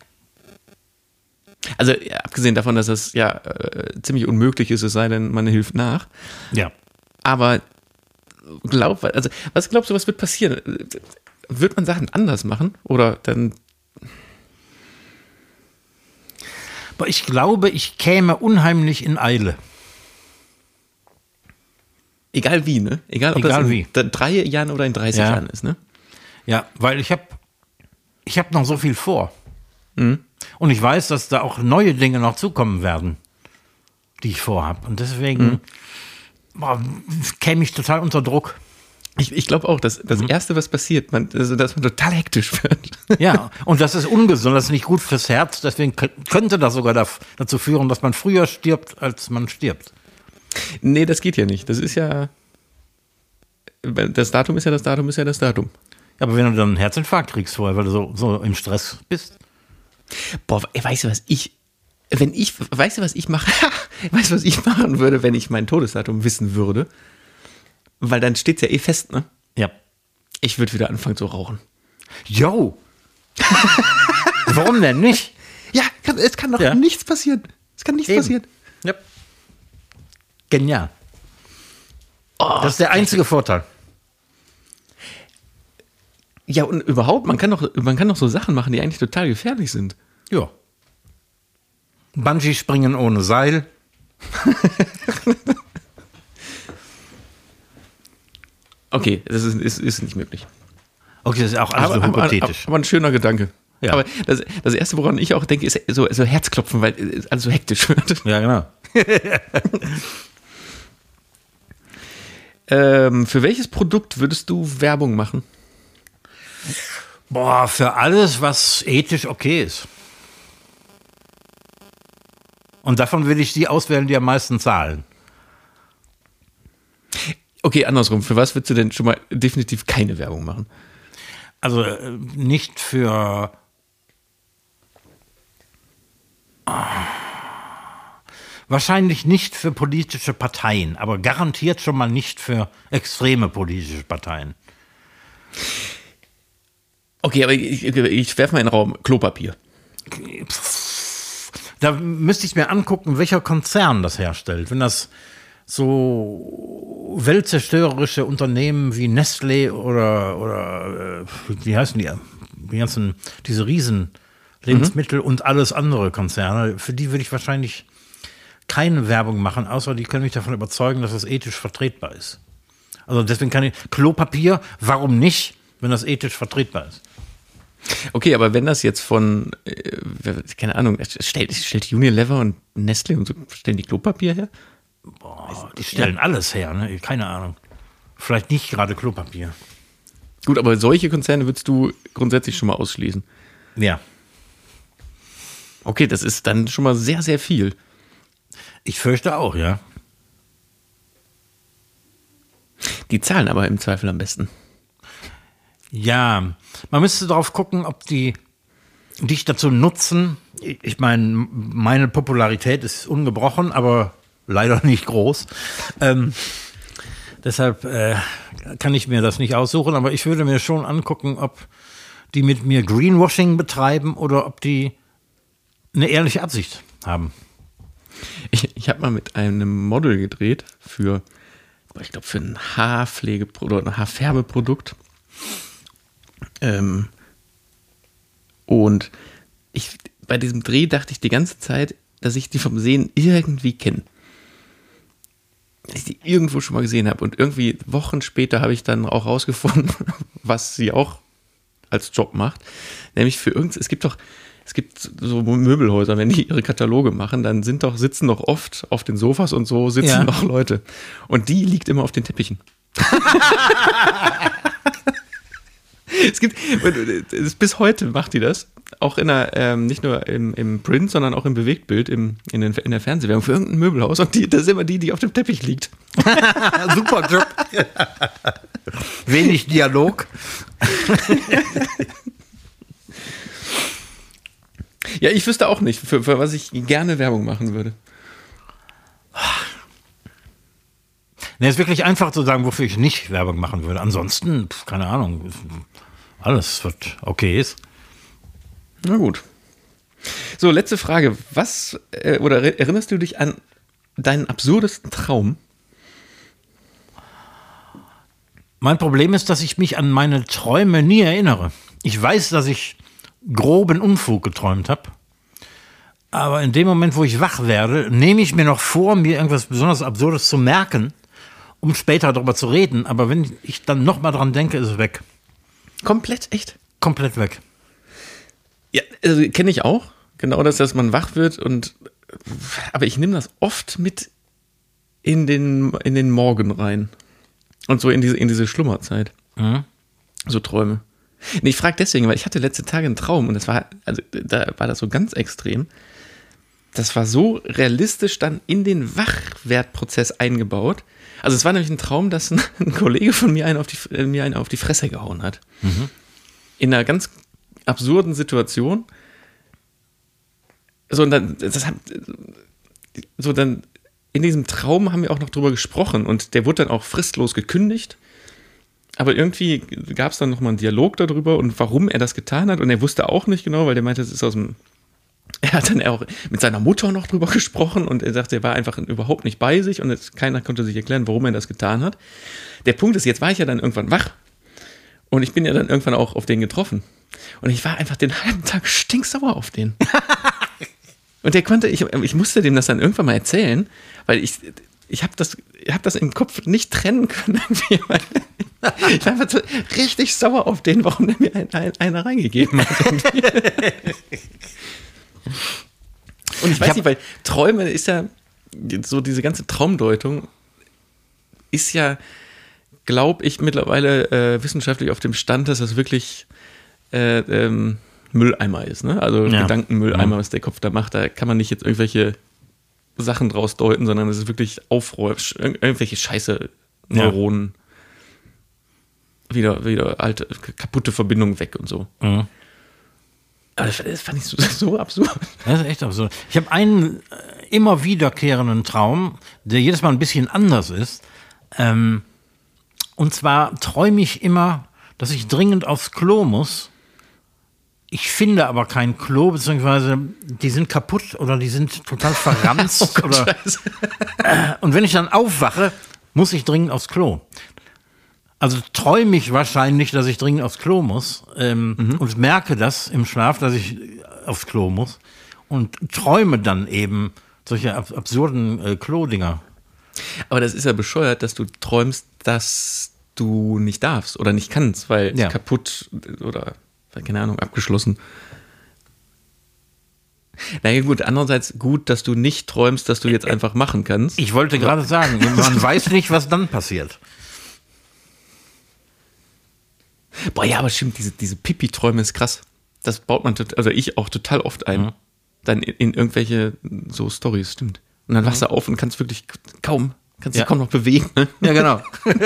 Also ja, abgesehen davon, dass das ja äh, ziemlich unmöglich ist, es sei denn, man hilft nach.
Ja.
Aber glaub, also was glaubst du, was wird passieren? Wird man Sachen anders machen oder dann?
Aber ich glaube, ich käme unheimlich in Eile.
Egal wie, ne? Egal, ob
Egal
das in
wie.
drei Jahren oder in 30
Ja.
Jahren ist, ne?
Ja, weil ich habe ich hab noch so viel vor. Und ich weiß, dass da auch neue Dinge noch zukommen werden, die ich vorhab. Und deswegen boah, käme ich total unter Druck.
Ich, ich glaube auch, dass das Erste, was passiert, man, also, dass man total hektisch wird.
Ja, und das ist ungesund, das ist nicht gut fürs Herz. Deswegen kö- könnte das sogar dazu führen, dass man früher stirbt, als man stirbt.
nee, das geht ja nicht. Das ist ja. Das Datum ist ja das Datum, ist ja das Datum.
Ja, aber wenn du dann einen Herzinfarkt kriegst vorher, weil du so, so im Stress bist.
Boah, weißt du, was ich. Wenn ich. Weißt du, was ich mache? weißt du, was ich machen würde, wenn ich mein Todesdatum wissen würde? Weil dann steht ja eh fest, ne?
Ja.
Ich würde wieder anfangen zu rauchen.
Yo! Warum denn nicht?
Ja, es kann doch
Ja.
nichts passieren. Es kann nichts
Eben.
passieren.
Ja. Genial. das ist der einzige Vorteil.
Ja, und überhaupt, man kann doch, man kann doch so Sachen machen, die eigentlich total gefährlich sind.
Ja. Bungee-Springen ohne Seil.
Okay, das ist, ist, ist nicht möglich.
Okay, das ist auch alles so
aber,
hypothetisch.
aber ein schöner Gedanke.
Ja.
Aber das, das Erste, woran ich auch denke, ist so, so Herzklopfen, weil es alles so hektisch wird.
ja, genau.
Ähm, für welches Produkt würdest du Werbung machen?
Boah, für alles, was ethisch okay ist. Und davon will ich die auswählen, die am meisten zahlen.
Okay, andersrum. Für was würdest du denn schon mal definitiv keine Werbung machen?
Also äh, nicht für. Ah. wahrscheinlich nicht für politische Parteien, aber garantiert schon mal nicht für extreme politische Parteien.
Okay, aber ich, ich werfe mal in den Raum Klopapier.
Da müsste ich mir angucken, welcher Konzern das herstellt. Wenn das so weltzerstörerische Unternehmen wie Nestlé oder, oder äh, wie heißen die? Die ganzen, diese Riesen Lebensmittel mhm. und alles andere Konzerne, für die würde ich wahrscheinlich keine Werbung machen, außer die können mich davon überzeugen, dass das ethisch vertretbar ist. Also deswegen kann ich Klopapier, warum nicht, wenn das ethisch vertretbar ist?
Okay, aber wenn das jetzt von, äh, keine Ahnung, stellt, stellt Unilever und Nestle und so, stellen die Klopapier her?
Boah, die stellen ja. alles her, ne? Keine Ahnung. Vielleicht nicht gerade Klopapier.
Gut, aber solche Konzerne würdest du grundsätzlich schon mal ausschließen.
Ja.
Okay, das ist dann schon mal sehr, sehr viel.
Ich fürchte auch, ja.
Die zahlen aber im Zweifel am besten.
Ja, man müsste darauf gucken, ob die dich dazu nutzen. Ich meine, meine Popularität ist ungebrochen, aber leider nicht groß. Ähm, deshalb äh, kann ich mir das nicht aussuchen, aber ich würde mir schon angucken, ob die mit mir Greenwashing betreiben oder ob die eine ehrliche Absicht haben.
Ich, ich habe mal mit einem Model gedreht für, ich glaube, für ein Haarpflegeprodukt oder ein Haarfärbeprodukt. Ähm, und ich, bei diesem Dreh dachte ich die ganze Zeit, dass ich die vom Sehen irgendwie kenne. Dass ich die irgendwo schon mal gesehen habe. Und irgendwie Wochen später habe ich dann auch rausgefunden, was sie auch als Job macht. Nämlich für irgendwas, es gibt doch, es gibt so Möbelhäuser, wenn die ihre Kataloge machen, dann sind doch, sitzen doch oft auf den Sofas und so sitzen ja. noch Leute. Und die liegt immer auf den Teppichen. es gibt, bis heute macht die das. Auch in der, ähm, nicht nur im, im Print, sondern auch im Bewegtbild, im, in, den, in der Fernsehwerbung für irgendein Möbelhaus. Und die, das ist immer die, die auf dem Teppich liegt.
Super Job. Wenig Dialog.
Ja, ich wüsste auch nicht, für, für was ich gerne Werbung machen würde.
Ne, ist wirklich einfach zu sagen, wofür ich nicht Werbung machen würde. Ansonsten, keine Ahnung, alles, was okay ist.
Na gut. So, letzte Frage. Was äh, oder erinnerst du dich an deinen absurdesten Traum?
Mein Problem ist, dass ich mich an meine Träume nie erinnere. Ich weiß, dass ich groben Unfug geträumt habe. Aber in dem Moment, wo ich wach werde, nehme ich mir noch vor, mir irgendwas besonders Absurdes zu merken, um später darüber zu reden. Aber wenn ich dann nochmal dran denke, ist es weg.
Komplett, echt?
Komplett weg.
Ja, also kenne ich auch. Genau das, dass man wach wird und. Aber ich nehme das oft mit in den, in den Morgen rein. Und so in diese, in diese Schlummerzeit. Mhm. So Träume. Nee, ich frage deswegen, weil ich hatte letzte Tage einen Traum und das war, also da war das so ganz extrem. Das war so realistisch dann in den Wachwertprozess eingebaut. Also es war nämlich ein Traum, dass ein, ein Kollege von mir einen auf die, äh, mir einen auf die Fresse gehauen hat. Mhm. In einer ganz absurden Situation. So, und dann, das hat, so dann, in diesem Traum haben wir auch noch drüber gesprochen und der wurde dann auch fristlos gekündigt aber irgendwie gab es dann nochmal einen Dialog darüber und warum er das getan hat. Und er wusste auch nicht genau, weil der meinte, es ist aus dem. Er hat dann auch mit seiner Mutter noch drüber gesprochen und er sagte, er war einfach überhaupt nicht bei sich und jetzt, keiner konnte sich erklären, warum er das getan hat. Der Punkt ist, jetzt war ich ja dann irgendwann wach und ich bin ja dann irgendwann auch auf den getroffen. Und ich war einfach den halben Tag stinksauer auf den. und der konnte, ich, ich musste dem das dann irgendwann mal erzählen, weil ich, ich habe das, hab das im Kopf nicht trennen können. ich war einfach so richtig sauer auf den, warum der mir ein, ein, einer reingegeben hat. Und ich weiß ich nicht, weil Träume ist ja, so diese ganze Traumdeutung ist ja, glaube ich, mittlerweile äh, wissenschaftlich auf dem Stand, dass das wirklich äh, ähm, Mülleimer ist. Ne? Also ja. Gedankenmülleimer, was der Kopf da macht. Da kann man nicht jetzt irgendwelche Sachen draus deuten, sondern es ist wirklich Aufräumen, irgendwelche scheiße Neuronen. Ja. Wieder, wieder alte, kaputte Verbindungen weg und so. Mhm. Aber das fand ich so, so, absurd.
Das ist echt absurd. Ich habe einen äh, immer wiederkehrenden Traum, der jedes Mal ein bisschen anders ist. Ähm, und zwar träume ich immer, dass ich dringend aufs Klo muss. Ich finde aber kein Klo, beziehungsweise die sind kaputt oder die sind total verranzt.
Oh
oder, äh, und wenn ich dann aufwache, muss ich dringend aufs Klo. Also träume ich wahrscheinlich, dass ich dringend aufs Klo muss ähm, und merke das im Schlaf, dass ich aufs Klo muss und träume dann eben solche ab absurden äh, Klo-Dinger.
Aber das ist ja bescheuert, dass du träumst, dass du nicht darfst oder nicht kannst, weil
Ja.
kaputt oder, keine Ahnung, abgeschlossen. Naja gut, andererseits gut, dass du nicht träumst, dass du jetzt einfach machen kannst.
Ich wollte gerade sagen, man weiß nicht, was dann passiert.
Boah, ja, aber stimmt, diese, diese Pipi-Träume ist krass. Das baut man, also ich auch total oft ein. Dann in, in irgendwelche so Stories, stimmt. Und dann wachst du auf und kannst wirklich kaum, kannst
Ja.
dich kaum noch bewegen. Ne?
Ja, genau.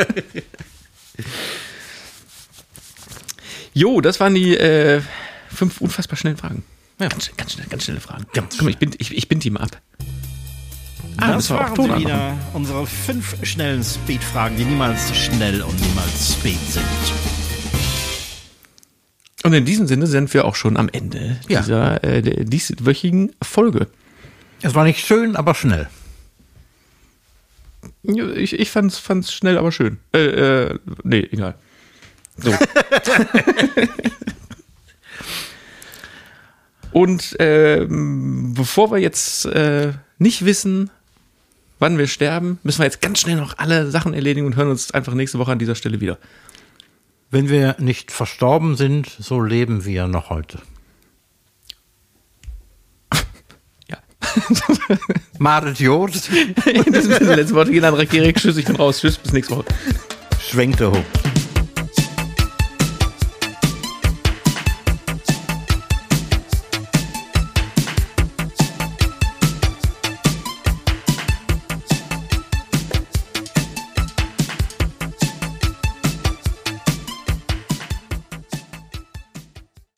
Jo, das waren die äh, fünf unfassbar schnellen Fragen.
Ja.
Ganz, schnell- ganz schnell, ganz schnelle Fragen.
Ganz
Guck mal, ich bin, ich, ich bin die mal ab. Ah,
Das
müssen wir auch
waren sie wieder. Unsere fünf schnellen Speed-Fragen, die niemals schnell und niemals speed sind.
Und in diesem Sinne sind wir auch schon am Ende
Ja.
dieser äh, dieswöchigen Folge.
Es war nicht schön, aber schnell.
Ich, ich fand's, fand's schnell, aber schön. Äh, äh, nee, egal. So. Und ähm, bevor wir jetzt äh, nicht wissen, wann wir sterben, müssen wir jetzt ganz schnell noch alle Sachen erledigen und hören uns einfach nächste Woche an dieser Stelle wieder.
Wenn wir nicht verstorben sind, so leben wir noch heute.
Ja.
Madet Jod,
In diesem Sinne, letzte Worte gehen an Rakirik. Tschüss, ich bin raus. Tschüss, bis nächste Woche.
schwenkte hoch.